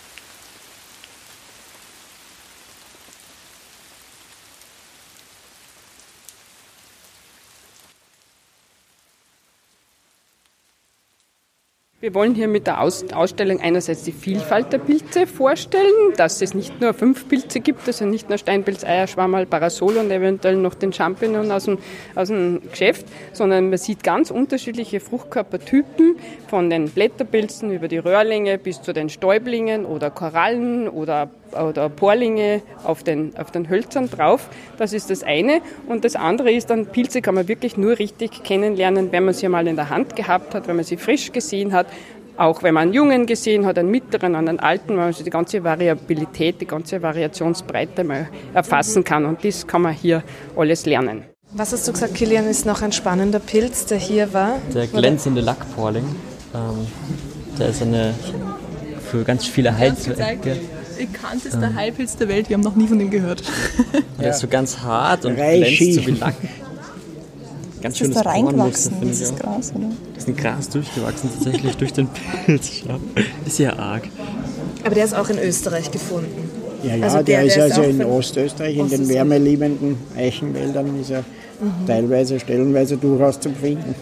Wir wollen hier mit der Ausstellung einerseits die Vielfalt der Pilze vorstellen, dass es nicht nur fünf Pilze gibt, also nicht nur Steinpilz, Eierschwammerl, Parasol und eventuell noch den Champignon aus dem, aus dem Geschäft, sondern man sieht ganz unterschiedliche Fruchtkörpertypen, von den Blätterpilzen über die Röhrlinge bis zu den Stäublingen oder Korallen oder oder Porlinge auf den, auf den Hölzern drauf. Das ist das eine. Und das andere ist dann, Pilze kann man wirklich nur richtig kennenlernen, wenn man sie mal in der Hand gehabt hat, wenn man sie frisch gesehen hat. Auch wenn man einen Jungen gesehen hat, einen mittleren, einen alten, weil man die ganze Variabilität, die ganze Variationsbreite mal erfassen kann. Und das kann man hier alles lernen. Was hast du gesagt, Kilian, ist noch ein spannender Pilz, der hier war? Der glänzende Lackporling. Ähm, der ist eine für ganz viele Heilzwecke bekanntester Heilpilz der Welt, wir haben noch nie von dem gehört. Der ist so ganz hart und Reishi. glänzt so wie Lack. Ganz Ist schönes das da reingewachsen, finde ich dieses auch. Gras, oder? Das ist ein Gras durchgewachsen tatsächlich durch den Pilz. Ist ja arg. Aber der ist auch in Österreich gefunden. Ja, ja, Also der, der- ist der ist also auch in Ostösterreich, in den wärmeliebenden Eichenwäldern ist er teilweise, stellenweise durchaus zu finden.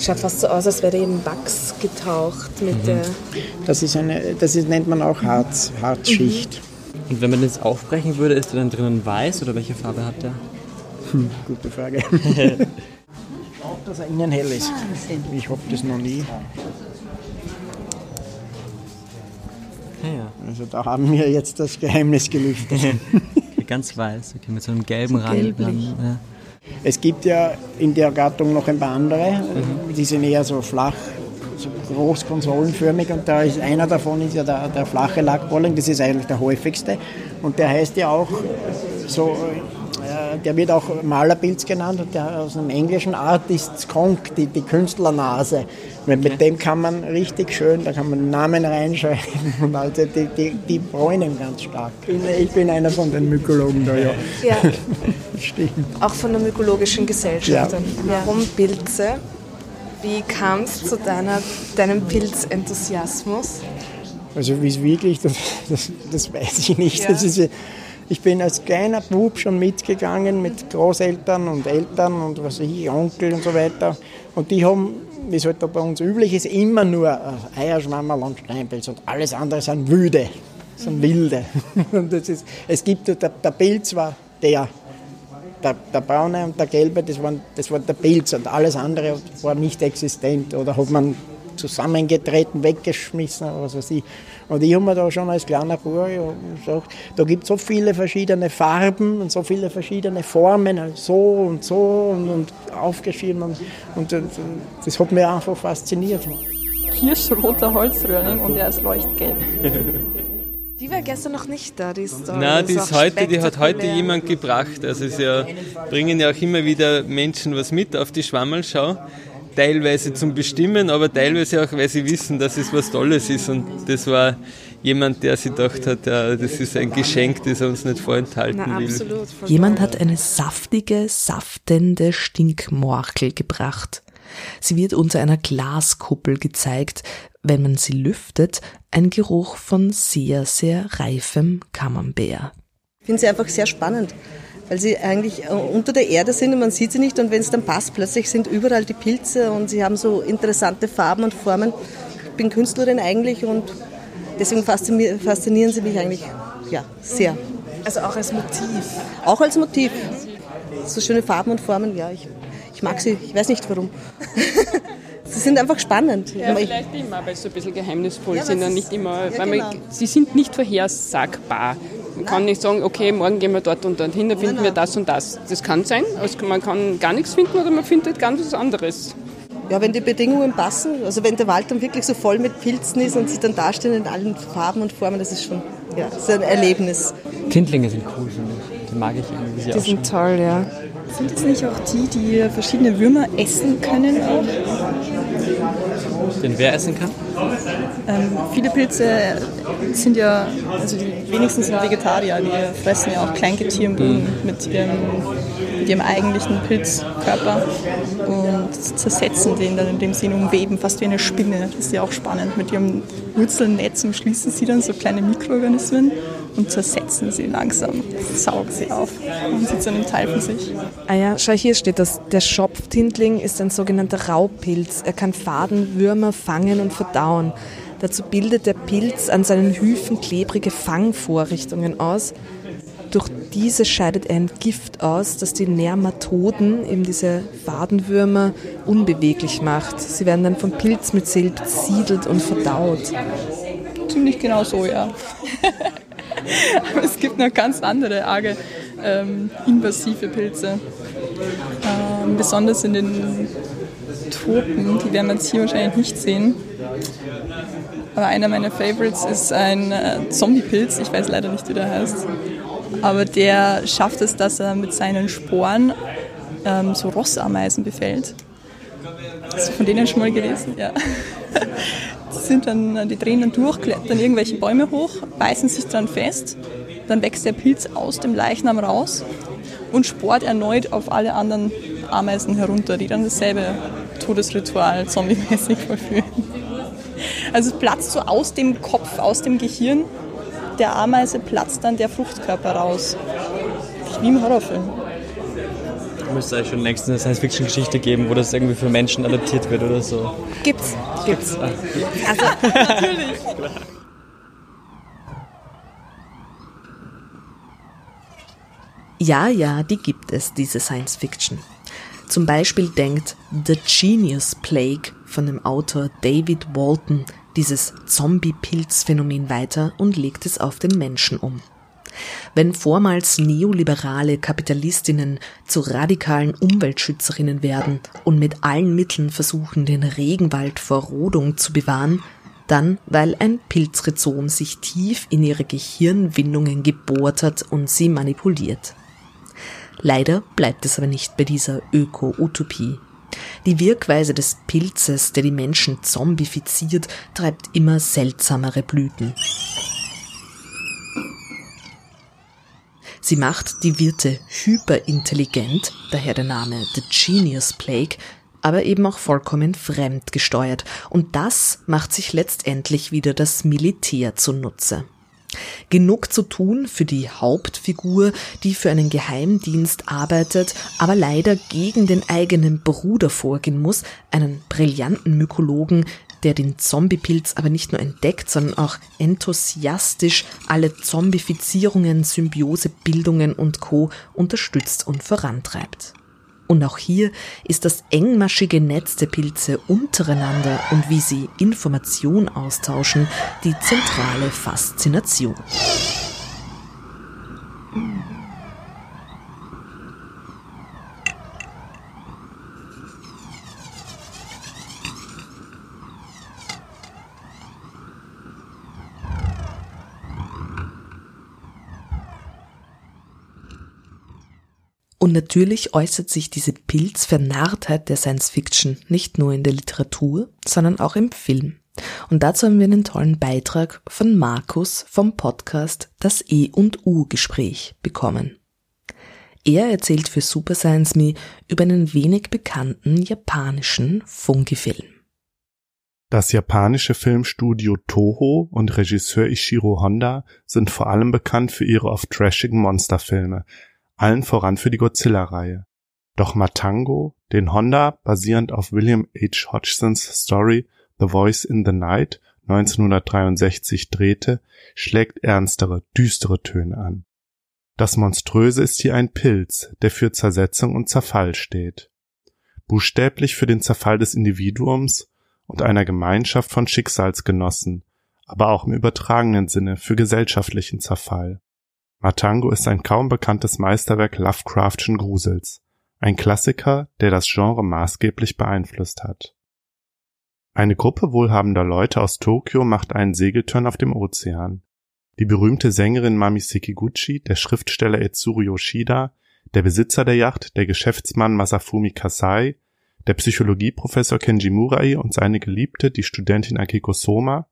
Schaut fast so aus, als wäre der in Wachs getaucht mit der. Das, ist eine, das ist, nennt man auch Harz, Harzschicht. Und wenn man den jetzt aufbrechen würde, ist der dann drinnen weiß oder welche Farbe hat der? Gute Frage. Dass er innen hell ist. Ich habe das noch nie. Ja. Also da haben wir jetzt das Geheimnis gelüftet. Okay, ganz weiß, okay, mit so einem gelben Rand. Dann, ja. Es gibt ja in der Gattung noch ein paar andere, die sind eher so flach, so groß konsolenförmig und da ist einer davon ist ja der, der flache Lackbolling, das ist eigentlich der häufigste und der heißt ja auch so, äh, der wird auch Malerpilz genannt und der aus einem englischen Artist Skunk, die, die Künstlernase. Mit, mit dem kann man richtig schön, da kann man Namen reinschreiben und also die, die, die bräunen ganz stark. Ich bin, einer von den Mykologen da, ja. Ja, Stimmt. auch von der Mykologischen Gesellschaft. Ja. Warum Pilze? Wie kam es zu deiner, deinem Pilzenthusiasmus? Also wie es wirklich, das, das, das weiß ich nicht. Ja. Das ist, ich bin als kleiner Bub schon mitgegangen mit Großeltern und Eltern und was ich, Onkel und so weiter. Und die haben, wie es halt da bei uns üblich ist, immer nur äh, Eierschwammerl und Steinpilz und alles andere sind Wüde, sind Wilde. Und das ist, es gibt, der, der Pilz war der, der, der braune und der gelbe, das, waren, das war der Pilz und alles andere war nicht existent oder hat man zusammengetreten, weggeschmissen oder was weiß ich. Und ich habe mir da schon als kleiner ja gesagt, da gibt es so viele verschiedene Farben und so viele verschiedene Formen, also so und so und, und aufgeschrieben und, und, und das hat mich einfach fasziniert. Kirschroter Holzröhrling und er ist leuchtgelb. Die war gestern noch nicht da, die Story. Nein, die ist auch heute, die hat heute jemand gebracht. Also es ist ja, bringen ja auch immer wieder Menschen was mit auf die Schwammelschau. Teilweise zum Bestimmen, aber teilweise auch, weil sie wissen, dass es was Tolles ist. Und das war jemand, der sich gedacht hat, ja, das ist ein Geschenk, das er uns nicht vorenthalten Na, will. absolut. Jemand hat eine saftige, saftende Stinkmorchel gebracht. Sie wird unter einer Glaskuppel gezeigt. Wenn man sie lüftet, ein Geruch von sehr, sehr reifem Camembert. Ich finde sie einfach sehr spannend, weil sie eigentlich äh, unter der Erde sind und man sieht sie nicht und wenn es dann passt, plötzlich sind überall die Pilze und sie haben so interessante Farben und Formen. Ich bin Künstlerin eigentlich und deswegen faszinieren, sie mich eigentlich ja, sehr. Also auch als Motiv. Auch als Motiv. So schöne Farben und Formen, ja, ich, ich mag sie, ich weiß nicht warum. sie sind einfach spannend. Ja, vielleicht immer, weil sie so ein bisschen geheimnisvoll Ja, sind und sie- nicht immer, ja, weil genau. man, sie sind nicht vorhersagbar. Man kann nicht sagen, okay, morgen gehen wir dort und dorthin, da finden wir das und das. Das kann sein, also man kann gar nichts finden oder man findet ganz was anderes. Ja, wenn die Bedingungen passen, also wenn der Wald dann wirklich so voll mit Pilzen ist und sie dann dastehen in allen Farben und Formen, das ist schon ja, das ist ein Erlebnis. Tintlinge sind cool, finde ich. Die mag ich irgendwie. wie sie Die sind toll, ja. Sind es nicht auch die, die verschiedene Würmer essen können auch? Den wer essen kann? Ähm, viele Pilze sind ja, also die wenigsten sind Vegetarier, die fressen ja auch Kleingetier im Boden mit ihrem, mit ihrem eigentlichen Pilzkörper und zersetzen den dann, indem sie ihn umweben, fast wie eine Spinne. Das ist ja auch spannend. Mit ihrem Wurzelnetz umschließen sie dann so kleine Mikroorganismen und zersetzen sie langsam, saugen sie auf und sie zu einem Teil von sich. Ah ja, schau, hier steht das. Der Schopftintling ist ein sogenannter Raubpilz. Er kann Fadenwürmer fangen und verdauen. Dazu bildet der Pilz an seinen Hyphen klebrige Fangvorrichtungen aus. Durch diese scheidet er ein Gift aus, das die Nermatoden, eben diese Fadenwürmer, unbeweglich macht. Sie werden dann vom Pilzmyzel besiedelt und verdaut. Ziemlich genau so, ja. Aber es gibt noch ganz andere arge ähm, invasive Pilze. Ähm, besonders in den Tropen, die werden wir jetzt hier wahrscheinlich nicht sehen. Aber einer meiner Favorites ist ein äh, Zombiepilz, ich weiß leider nicht, wie der heißt. Aber der schafft es, dass er mit seinen Sporen ähm, so Rossameisen befällt. Hast du von denen schon mal gelesen? Ja. Die sind dann, die drehen dann durch, klettern irgendwelche Bäume hoch, beißen sich dran fest, dann wächst der Pilz aus dem Leichnam raus und sport erneut auf alle anderen Ameisen herunter, die dann dasselbe Todesritual zombie-mäßig vollführen. Also es platzt so aus dem Kopf, aus dem Gehirn der Ameise platzt dann der Fruchtkörper raus. Wie im Horrorfilm. Müsste eigentlich schon längst eine Science-Fiction-Geschichte geben, wo das irgendwie für Menschen adaptiert wird oder so. Gibt's. Gibt's. Ah. Also, natürlich. Ja, ja, die gibt es, diese Science Fiction. Zum Beispiel denkt The Genius Plague von dem Autor David Walton dieses Zombie-Pilz-Phänomen weiter und legt es auf den Menschen um. Wenn vormals neoliberale Kapitalistinnen zu radikalen Umweltschützerinnen werden und mit allen Mitteln versuchen, den Regenwald vor Rodung zu bewahren, dann weil ein Pilzrhizom sich tief in ihre Gehirnwindungen gebohrt hat und sie manipuliert. Leider bleibt es aber nicht bei dieser Öko-Utopie. Die Wirkweise des Pilzes, der die Menschen zombifiziert, treibt immer seltsamere Blüten. Sie macht die Wirte hyperintelligent, daher der Name The Genius Plague, aber eben auch vollkommen fremdgesteuert. Und das macht sich letztendlich wieder das Militär zunutze. Genug zu tun für die Hauptfigur, die für einen Geheimdienst arbeitet, aber leider gegen den eigenen Bruder vorgehen muss, einen brillanten Mykologen, der den Zombiepilz aber nicht nur entdeckt, sondern auch enthusiastisch alle Zombifizierungen, Symbiosebildungen und Co. unterstützt und vorantreibt. Und auch hier ist das engmaschige Netz der Pilze untereinander und wie sie Information austauschen die zentrale Faszination. Und natürlich äußert sich diese Pilzvernarrtheit der Science Fiction nicht nur in der Literatur, sondern auch im Film. Und dazu haben wir einen tollen Beitrag von Markus vom Podcast Das E und U Gespräch bekommen. Er erzählt für Super Science Me über einen wenig bekannten japanischen Fungi-Film. Das japanische Filmstudio Toho und Regisseur Ishiro Honda sind vor allem bekannt für ihre oft trashigen Monsterfilme, allen voran für die Godzilla-Reihe. Doch Matango, den Honda basierend auf William H. Hodgsons Story The Voice in the Night 1963 drehte, schlägt ernstere, düstere Töne an. Das Monströse ist hier ein Pilz, der für Zersetzung und Zerfall steht. Buchstäblich für den Zerfall des Individuums und einer Gemeinschaft von Schicksalsgenossen, aber auch im übertragenen Sinne für gesellschaftlichen Zerfall. Matango ist ein kaum bekanntes Meisterwerk Lovecraftschen Grusels, ein Klassiker, der das Genre maßgeblich beeinflusst hat. Eine Gruppe wohlhabender Leute aus Tokio macht einen Segeltörn auf dem Ozean. Die berühmte Sängerin Mami Sekiguchi, der Schriftsteller Etsuru Yoshida, der Besitzer der Yacht, der Geschäftsmann Masafumi Kasai, der Psychologieprofessor Kenji Murai und seine Geliebte, die Studentin Akiko Soma,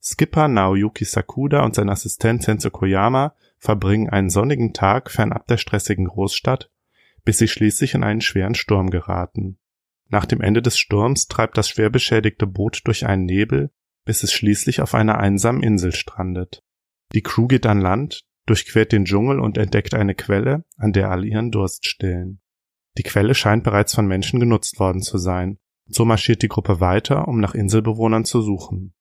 Skipper Naoyuki Sakuda und sein Assistent Senso Koyama verbringen einen sonnigen Tag fernab der stressigen Großstadt, bis sie schließlich in einen schweren Sturm geraten. Nach dem Ende des Sturms treibt das schwer beschädigte Boot durch einen Nebel, bis es schließlich auf einer einsamen Insel strandet. Die Crew geht an Land, durchquert den Dschungel und entdeckt eine Quelle, an der alle ihren Durst stillen. Die Quelle scheint bereits von Menschen genutzt worden zu sein, so marschiert die Gruppe weiter, um nach Inselbewohnern zu suchen.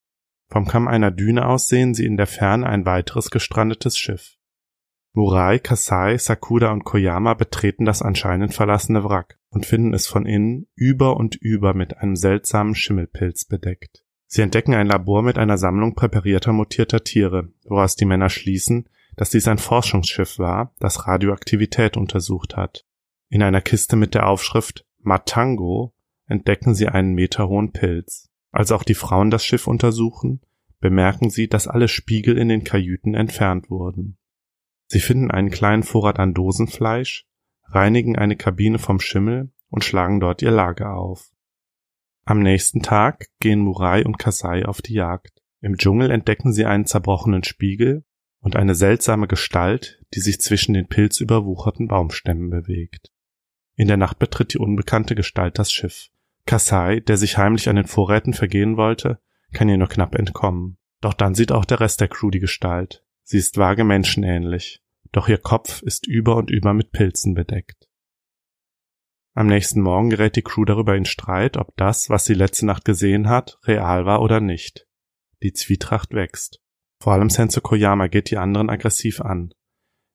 Vom Kamm einer Düne aus sehen sie in der Ferne ein weiteres gestrandetes Schiff. Murai, Kasai, Sakuda und Koyama betreten das anscheinend verlassene Wrack und finden es von innen über und über mit einem seltsamen Schimmelpilz bedeckt. Sie entdecken ein Labor mit einer Sammlung präparierter mutierter Tiere, woraus die Männer schließen, dass dies ein Forschungsschiff war, das Radioaktivität untersucht hat. In einer Kiste mit der Aufschrift Matango entdecken sie einen meterhohen Pilz. Als auch die Frauen das Schiff untersuchen, bemerken sie, dass alle Spiegel in den Kajüten entfernt wurden. Sie finden einen kleinen Vorrat an Dosenfleisch, reinigen eine Kabine vom Schimmel und schlagen dort ihr Lager auf. Am nächsten Tag gehen Murai und Kasai auf die Jagd. Im Dschungel entdecken sie einen zerbrochenen Spiegel und eine seltsame Gestalt, die sich zwischen den pilzüberwucherten Baumstämmen bewegt. In der Nacht betritt die unbekannte Gestalt das Schiff. Kasai, der sich heimlich an den Vorräten vergehen wollte, kann ihr nur knapp entkommen. Doch dann sieht auch der Rest der Crew die Gestalt. Sie ist vage menschenähnlich, doch ihr Kopf ist über und über mit Pilzen bedeckt. Am nächsten Morgen gerät die Crew darüber in Streit, ob das, was sie letzte Nacht gesehen hat, real war oder nicht. Die Zwietracht wächst. Vor allem Senso Koyama geht die anderen aggressiv an.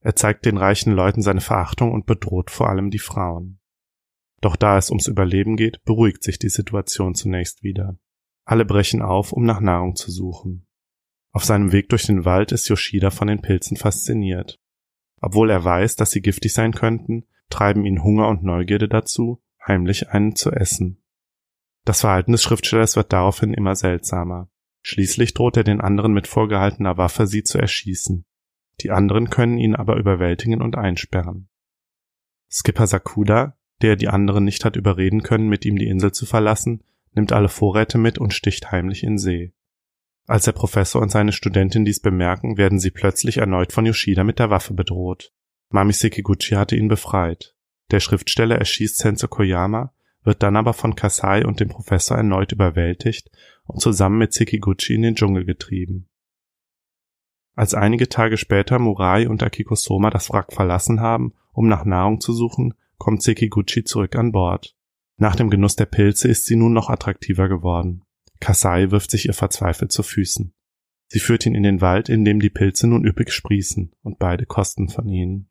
Er zeigt den reichen Leuten seine Verachtung und bedroht vor allem die Frauen. Doch da es ums Überleben geht, beruhigt sich die Situation zunächst wieder. Alle brechen auf, um nach Nahrung zu suchen. Auf seinem Weg durch den Wald ist Yoshida von den Pilzen fasziniert. Obwohl er weiß, dass sie giftig sein könnten, treiben ihn Hunger und Neugierde dazu, heimlich einen zu essen. Das Verhalten des Schriftstellers wird daraufhin immer seltsamer. Schließlich droht er den anderen mit vorgehaltener Waffe, sie zu erschießen. Die anderen können ihn aber überwältigen und einsperren. Skipper Sakuda, der die anderen nicht hat überreden können, mit ihm die Insel zu verlassen, nimmt alle Vorräte mit und sticht heimlich in See. Als der Professor und seine Studentin dies bemerken, werden sie plötzlich erneut von Yoshida mit der Waffe bedroht. Mami Sekiguchi hatte ihn befreit. Der Schriftsteller erschießt Sensei Koyama, wird dann aber von Kasai und dem Professor erneut überwältigt und zusammen mit Sekiguchi in den Dschungel getrieben. Als einige Tage später Murai und Akiko Soma das Wrack verlassen haben, um nach Nahrung zu suchen, kommt Sekiguchi zurück an Bord. Nach dem Genuss der Pilze ist sie nun noch attraktiver geworden. Kasai wirft sich ihr verzweifelt zu Füßen. Sie führt ihn in den Wald, in dem die Pilze nun üppig sprießen, und beide kosten von ihnen.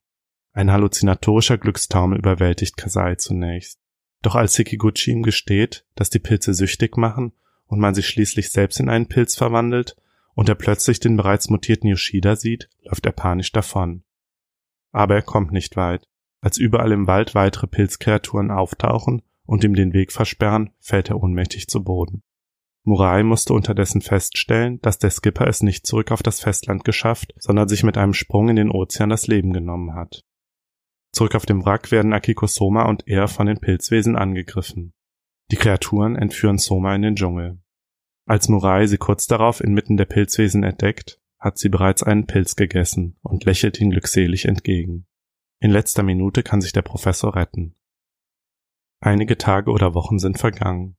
Ein halluzinatorischer Glückstaumel überwältigt Kasai zunächst. Doch als Sekiguchi ihm gesteht, dass die Pilze süchtig machen und man sich schließlich selbst in einen Pilz verwandelt und er plötzlich den bereits mutierten Yoshida sieht, läuft er panisch davon. Aber er kommt nicht weit. Als überall im Wald weitere Pilzkreaturen auftauchen und ihm den Weg versperren, fällt er ohnmächtig zu Boden. Murai musste unterdessen feststellen, dass der Skipper es nicht zurück auf das Festland geschafft, sondern sich mit einem Sprung in den Ozean das Leben genommen hat. Zurück auf dem Wrack werden Akiko Soma und er von den Pilzwesen angegriffen. Die Kreaturen entführen Soma in den Dschungel. Als Murai sie kurz darauf inmitten der Pilzwesen entdeckt, hat sie bereits einen Pilz gegessen und lächelt ihn glückselig entgegen. In letzter Minute kann sich der Professor retten. Einige Tage oder Wochen sind vergangen.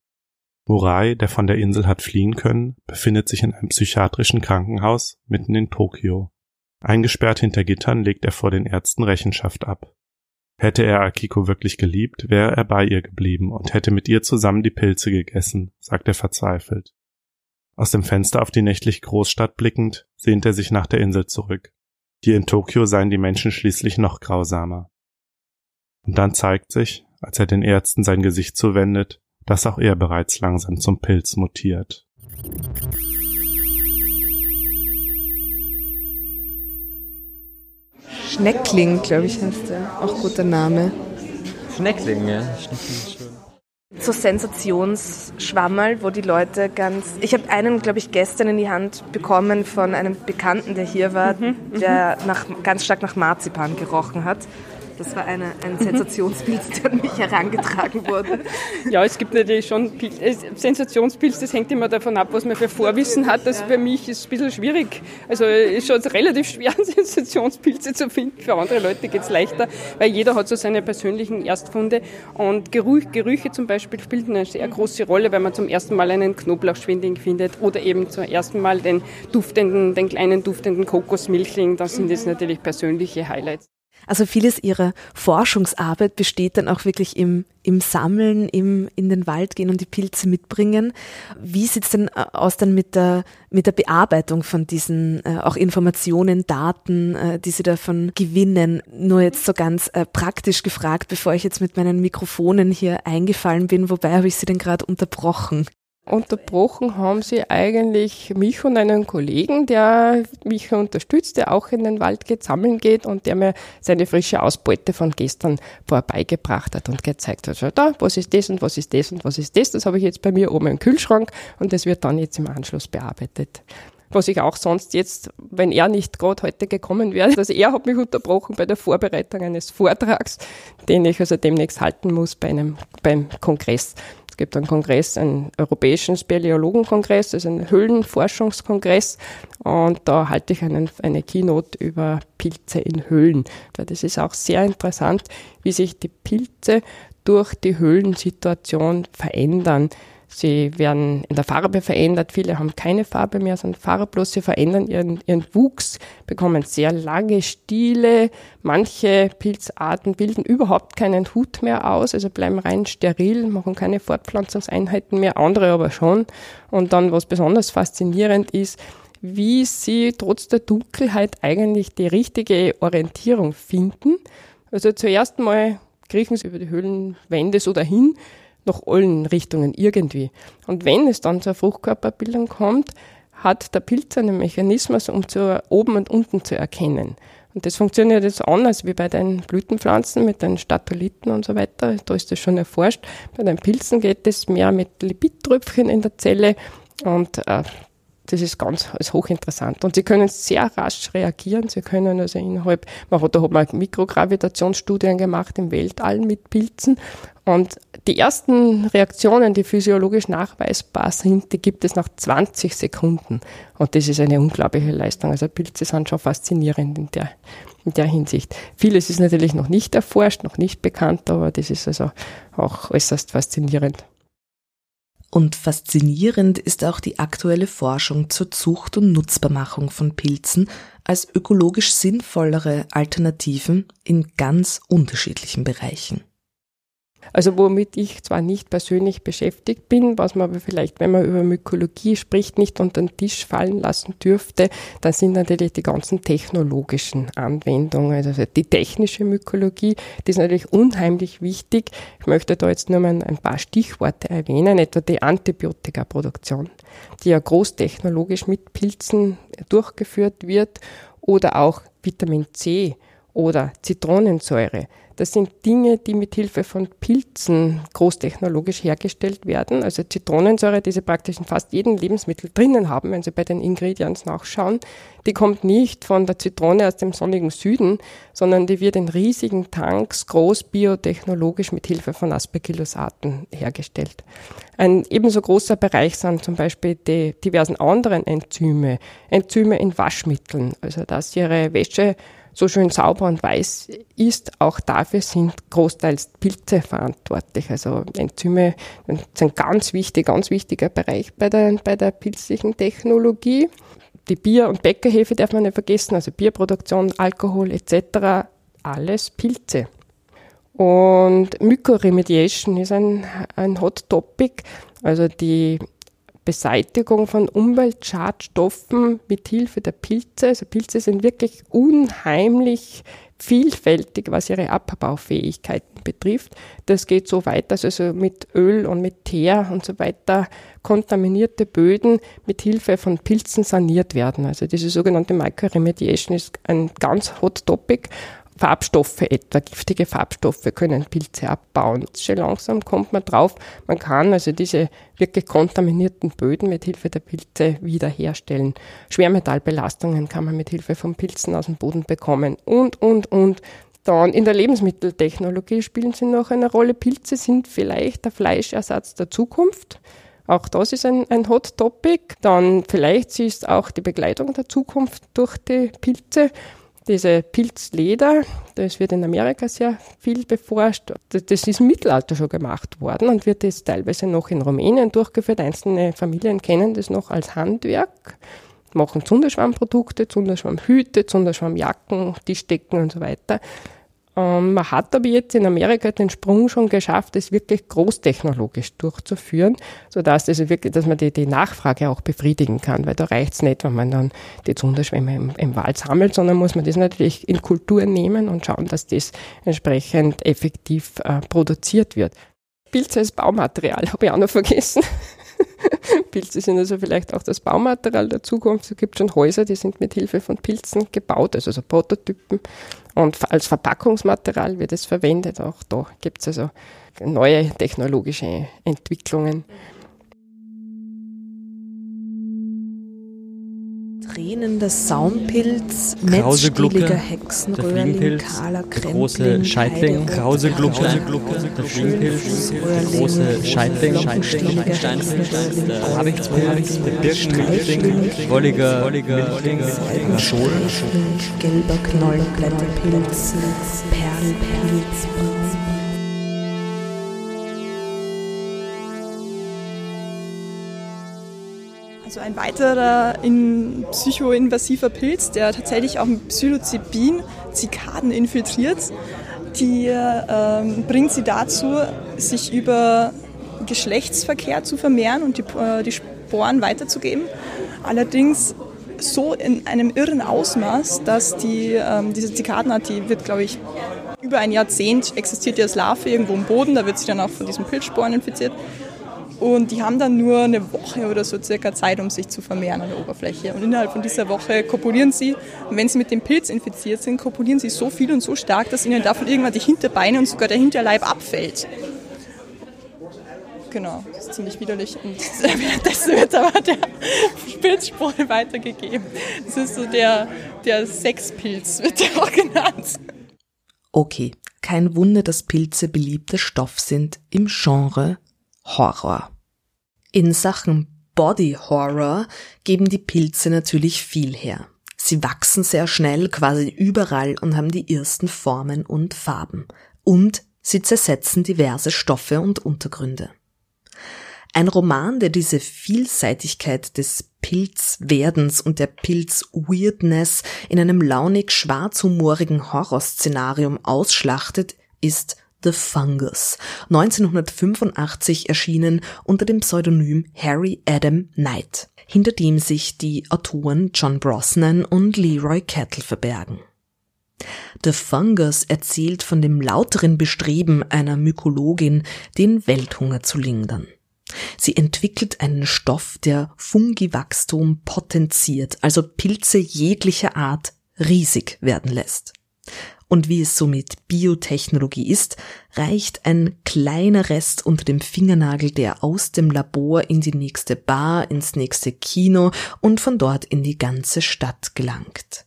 Murai, der von der Insel hat fliehen können, befindet sich in einem psychiatrischen Krankenhaus mitten in Tokio. Eingesperrt hinter Gittern legt er vor den Ärzten Rechenschaft ab. Hätte er Akiko wirklich geliebt, wäre er bei ihr geblieben und hätte mit ihr zusammen die Pilze gegessen, sagt er verzweifelt. Aus dem Fenster auf die nächtliche Großstadt blickend, sehnt er sich nach der Insel zurück. Hier in Tokio seien die Menschen schließlich noch grausamer. Und dann zeigt sich, als er den Ärzten sein Gesicht zuwendet, dass auch er bereits langsam zum Pilz mutiert. Schneckling, glaube ich, heißt der. Auch guter Name. Schneckling, ja. Schneckling. So Sensationsschwammerl, wo die Leute ganz. Ich habe einen, glaube ich, gestern in die Hand bekommen von einem Bekannten, der hier war, mhm, der nach, ganz stark nach Marzipan gerochen hat. Das war eine, ein Sensationspilz, der an mich herangetragen wurde. Ja, es gibt natürlich schon Pilz, äh, Sensationspilz, das hängt immer davon ab, was man für Vorwissen hat. Das bei mich ist ein bisschen schwierig. Also ist schon relativ schwer, Sensationspilze zu finden. Für andere Leute geht es leichter, weil jeder hat so seine persönlichen Erstfunde. Und Geruch, Gerüche zum Beispiel spielen eine sehr große Rolle, wenn man zum ersten Mal einen Knoblauchschwindling findet oder eben zum ersten Mal den duftenden, den kleinen duftenden Kokosmilchling. Das sind jetzt natürlich persönliche Highlights. Also vieles ihrer Forschungsarbeit besteht dann auch wirklich im, im Sammeln, im in den Wald gehen und die Pilze mitbringen. Wie sieht es denn äh, aus dann mit der, mit der Bearbeitung von diesen äh, auch Informationen, Daten, äh, die Sie davon gewinnen? Nur jetzt so ganz äh, praktisch gefragt, bevor ich jetzt mit meinen Mikrofonen hier eingefallen bin, wobei habe ich Sie denn gerade unterbrochen? Unterbrochen haben sie eigentlich mich und einen Kollegen, der mich unterstützt, der auch in den Wald geht, sammeln geht und der mir seine frische Ausbeute von gestern vorbeigebracht hat und gezeigt hat, schau da, was ist das und was ist das und was ist das. Das habe ich jetzt bei mir oben im Kühlschrank und das wird dann jetzt im Anschluss bearbeitet was ich auch sonst jetzt, wenn er nicht gerade heute gekommen wäre, also er hat mich unterbrochen bei der Vorbereitung eines Vortrags, den ich also demnächst halten muss bei einem, beim Kongress Es gibt einen Kongress, einen europäischen Speleologenkongress, das ist ein Höhlenforschungskongress. Und da halte ich einen, eine Keynote über Pilze in Höhlen. Das ist auch sehr interessant, wie sich die Pilze durch die Höhlensituation verändern. Sie werden in der Farbe verändert. Viele haben keine Farbe mehr, sondern farblos. Sie verändern ihren, ihren Wuchs, bekommen sehr lange Stiele. Manche Pilzarten bilden überhaupt keinen Hut mehr aus, also bleiben rein steril, machen keine Fortpflanzungseinheiten mehr. Andere aber schon. Und dann, was besonders faszinierend ist, wie sie trotz der Dunkelheit eigentlich die richtige Orientierung finden. Also zuerst mal kriechen sie über die Höhlenwände so dahin, nach allen Richtungen irgendwie. Und wenn es dann zur Fruchtkörperbildung kommt, hat der Pilz einen Mechanismus, um zu oben und unten zu erkennen. Und das funktioniert jetzt anders wie bei den Blütenpflanzen mit den Statoliten und so weiter. Da ist das schon erforscht. Bei den Pilzen geht es mehr mit Lipidtröpfchen in der Zelle und äh, das ist ganz ist hochinteressant. Und sie können sehr rasch reagieren. Sie können also innerhalb, man hat, da hat man Mikrogravitationsstudien gemacht im Weltall mit Pilzen. Und die ersten Reaktionen, die physiologisch nachweisbar sind, die gibt es nach 20 Sekunden. Und das ist eine unglaubliche Leistung. Also Pilze sind schon faszinierend in der, in der Hinsicht. Vieles ist natürlich noch nicht erforscht, noch nicht bekannt, aber das ist also auch äußerst faszinierend. Und faszinierend ist auch die aktuelle Forschung zur Zucht und Nutzbarmachung von Pilzen als ökologisch sinnvollere Alternativen in ganz unterschiedlichen Bereichen. Also womit ich zwar nicht persönlich beschäftigt bin, was man aber vielleicht, wenn man über Mykologie spricht, nicht unter den Tisch fallen lassen dürfte, dann sind natürlich die ganzen technologischen Anwendungen, also die technische Mykologie, die ist natürlich unheimlich wichtig. Ich möchte da jetzt nur mal ein paar Stichworte erwähnen, etwa die Antibiotikaproduktion, die ja großtechnologisch mit Pilzen durchgeführt wird oder auch Vitamin C oder Zitronensäure. Das sind Dinge, die mit Hilfe von Pilzen großtechnologisch hergestellt werden. Also Zitronensäure, die Sie praktisch in fast jedem Lebensmittel drinnen haben, wenn Sie bei den Ingredients nachschauen, die kommt nicht von der Zitrone aus dem sonnigen Süden, sondern die wird in riesigen Tanks groß biotechnologisch mit Hilfe von Aspergillosaten hergestellt. Ein ebenso großer Bereich sind zum Beispiel die diversen anderen Enzyme, Enzyme in Waschmitteln, also dass Ihre Wäsche so schön sauber und weiß ist, auch dafür sind großteils Pilze verantwortlich. Also Enzyme sind ganz wichtig, ganz wichtiger Bereich bei der, bei der pilzlichen Technologie. Die Bier- und Bäckerhefe darf man nicht vergessen, also Bierproduktion, Alkohol etc., alles Pilze. Und Mycoremediation ist ein, ein Hot Topic, also die Beseitigung von Umweltschadstoffen mit Hilfe der Pilze. Also Pilze sind wirklich unheimlich vielfältig, was ihre Abbaufähigkeiten betrifft. Das geht so weit, dass also mit Öl und mit Teer und so weiter kontaminierte Böden mit Hilfe von Pilzen saniert werden. Also diese sogenannte Microremediation ist ein ganz hot topic Farbstoffe etwa, giftige Farbstoffe können Pilze abbauen. Schon langsam kommt man drauf, man kann also diese wirklich kontaminierten Böden mit Hilfe der Pilze wiederherstellen. Schwermetallbelastungen kann man mit Hilfe von Pilzen aus dem Boden bekommen und, und, und. Dann in der Lebensmitteltechnologie spielen sie noch eine Rolle. Pilze sind vielleicht der Fleischersatz der Zukunft. Auch das ist ein, ein Hot Topic. Dann vielleicht ist auch die Begleitung der Zukunft durch die Pilze diese Pilzleder, das wird in Amerika sehr viel beforscht. Das ist im Mittelalter schon gemacht worden und wird jetzt teilweise noch in Rumänien durchgeführt. Einzelne Familien kennen das noch als Handwerk, machen Zunderschwammprodukte, Zunderschwammhüte, Zunderschwammjacken, Tischdecken und so weiter. Ähm, man hat aber jetzt in Amerika den Sprung schon geschafft, es wirklich großtechnologisch durchzuführen, sodass also wirklich, dass man die, die Nachfrage auch befriedigen kann, weil da reicht es nicht, wenn man dann die Zunderschwämme im, im Wald sammelt, sondern muss man das natürlich in Kultur nehmen und schauen, dass das entsprechend effektiv äh, produziert wird. Pilze als Baumaterial habe ich auch noch vergessen. Pilze sind also vielleicht auch das Baumaterial der Zukunft. Es gibt schon Häuser, die sind mit Hilfe von Pilzen gebaut, also so Prototypen. Und als Verpackungsmaterial wird es verwendet. Auch da gibt es also neue technologische Entwicklungen. Tränender Saumpilz, netzstieliger Hexenröhrling, kahler Krempling, große Scheitling, krause Glucke, der Schwingpilz, der große Scheitling, Habichtspilz, der Birkensträfling, wolliger Schol, gelber Knollenblätterpilz, Perlpilz, Also ein weiterer in psychoinvasiver Pilz, der tatsächlich auch mit Psilocybin Zikaden infiltriert, die ähm, bringt sie dazu, sich über Geschlechtsverkehr zu vermehren und die, äh, die Sporen weiterzugeben. Allerdings so in einem irren Ausmaß, dass die, ähm, diese Zikadenart, die wird, glaube ich, über ein Jahrzehnt existiert die als Larve irgendwo im Boden, da wird sie dann auch von diesen Pilzsporen infiziert. Und die haben dann nur eine Woche oder so circa Zeit, um sich zu vermehren an der Oberfläche. Und innerhalb von dieser Woche kopulieren sie. Und wenn sie mit dem Pilz infiziert sind, kopulieren sie so viel und so stark, dass ihnen davon irgendwann die Hinterbeine und sogar der Hinterleib abfällt. Genau, das ist ziemlich widerlich. Und währenddessen wird aber der Pilzspore weitergegeben. Das ist so der, der Sexpilz, wird der auch genannt. Okay, kein Wunder, dass Pilze beliebter Stoff sind im Genre Horror. In Sachen Body Horror geben die Pilze natürlich viel her. Sie wachsen sehr schnell quasi überall und haben die ersten Formen und Farben. Und sie zersetzen diverse Stoffe und Untergründe. Ein Roman, der diese Vielseitigkeit des Pilzwerdens und der Pilz-Weirdness in einem launig schwarzhumorigen Horrorszenarium ausschlachtet, ist The Fungus, 1985 erschienen unter dem Pseudonym Harry Adam Knight, hinter dem sich die Autoren John Brosnan und Leroy Kettle verbergen. The Fungus erzählt von dem lauteren Bestreben einer Mykologin, den Welthunger zu lindern. Sie entwickelt einen Stoff, der Fungiwachstum potenziert, also Pilze jeglicher Art riesig werden lässt. Und wie es so mit Biotechnologie ist, reicht ein kleiner Rest unter dem Fingernagel, der aus dem Labor in die nächste Bar, ins nächste Kino und von dort in die ganze Stadt gelangt.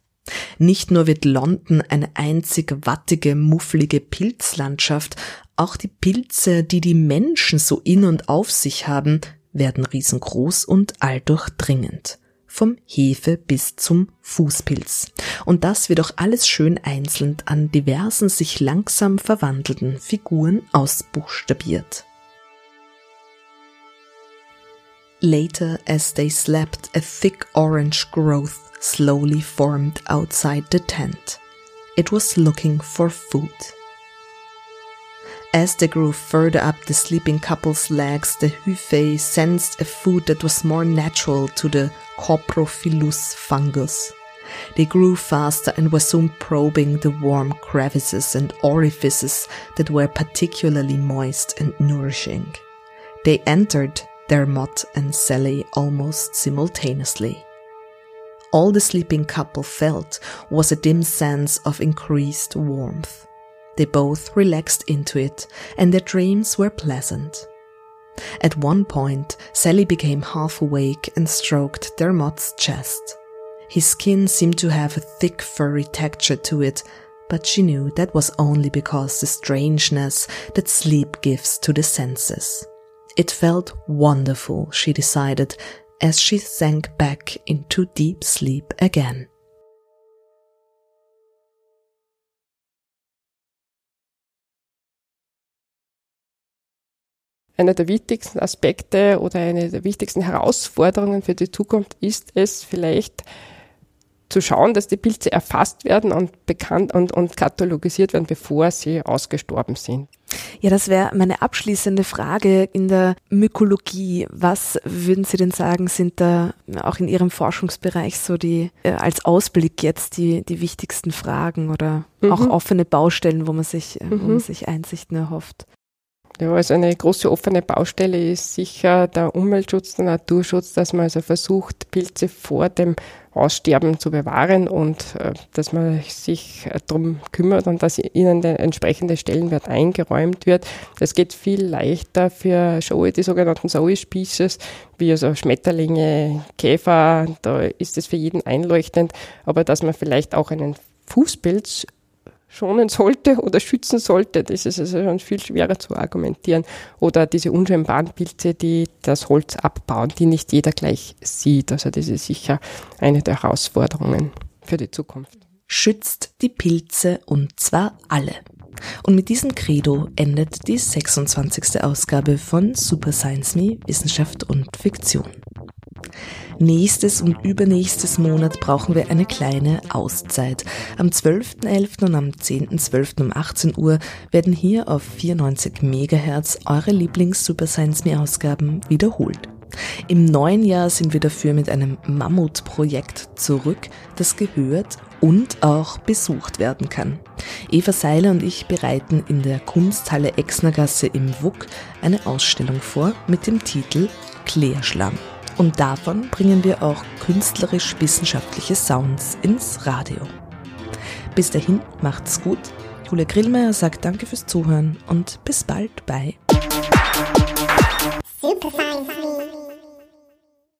Nicht nur wird London eine einzig wattige, mufflige Pilzlandschaft, auch die Pilze, die die Menschen so in und auf sich haben, werden riesengroß und alldurchdringend vom Hefe bis zum Fußpilz. Und das wird auch alles schön einzeln an diversen sich langsam verwandelnden Figuren ausbuchstabiert. Later, as they slept, a thick orange growth slowly formed outside the tent. It was looking for food. As they grew further up the sleeping couple's legs, the Hyphae sensed a food that was more natural to the Coprophilus fungus. They grew faster and were soon probing the warm crevices and orifices that were particularly moist and nourishing. They entered Dermot and Sally almost simultaneously. All the sleeping couple felt was a dim sense of increased warmth. They both relaxed into it, and their dreams were pleasant. At one point, Sally became half awake and stroked Dermot's chest. His skin seemed to have a thick furry texture to it, but she knew that was only because the strangeness that sleep gives to the senses. It felt wonderful, she decided, as she sank back into deep sleep again. Einer der wichtigsten Aspekte oder eine der wichtigsten Herausforderungen für die Zukunft ist es vielleicht zu schauen, dass die Pilze erfasst werden und bekannt und, und katalogisiert werden, bevor sie ausgestorben sind. Ja, das wäre meine abschließende Frage in der Mykologie. Was würden Sie denn sagen, sind da auch in Ihrem Forschungsbereich so die, äh, als Ausblick jetzt die, die wichtigsten Fragen oder mhm. auch offene Baustellen, wo man sich, mhm. wo man sich Einsichten erhofft? Ja, also eine große offene Baustelle ist sicher der Umweltschutz, der Naturschutz, dass man also versucht, Pilze vor dem Aussterben zu bewahren und äh, dass man sich äh, darum kümmert und dass ihnen der entsprechende Stellenwert eingeräumt wird. Das geht viel leichter für Show, die sogenannten Zoe Species, wie also Schmetterlinge, Käfer, da ist es für jeden einleuchtend, aber dass man vielleicht auch einen Fußpilz schonen sollte oder schützen sollte. Das ist also schon viel schwerer zu argumentieren. Oder diese unscheinbaren Pilze, die das Holz abbauen, die nicht jeder gleich sieht. Also das ist sicher eine der Herausforderungen für die Zukunft. Schützt die Pilze und zwar alle. Und mit diesem Credo endet die 26. Ausgabe von Super Science Me Wissenschaft und Fiktion. Nächstes und übernächstes Monat brauchen wir eine kleine Auszeit. Am 12.11. und am 10.12. um 18 Uhr werden hier auf 94 MHz eure Lieblings-Super Science Me Ausgaben wiederholt. Im neuen Jahr sind wir dafür mit einem Mammutprojekt zurück, das gehört und auch besucht werden kann. Eva Seiler und ich bereiten in der Kunsthalle Exnergasse im WUK eine Ausstellung vor mit dem Titel Klärschlamm. Und davon bringen wir auch künstlerisch-wissenschaftliche Sounds ins Radio. Bis dahin macht's gut. Julia Grillmeier sagt Danke fürs Zuhören und bis bald bei Super Science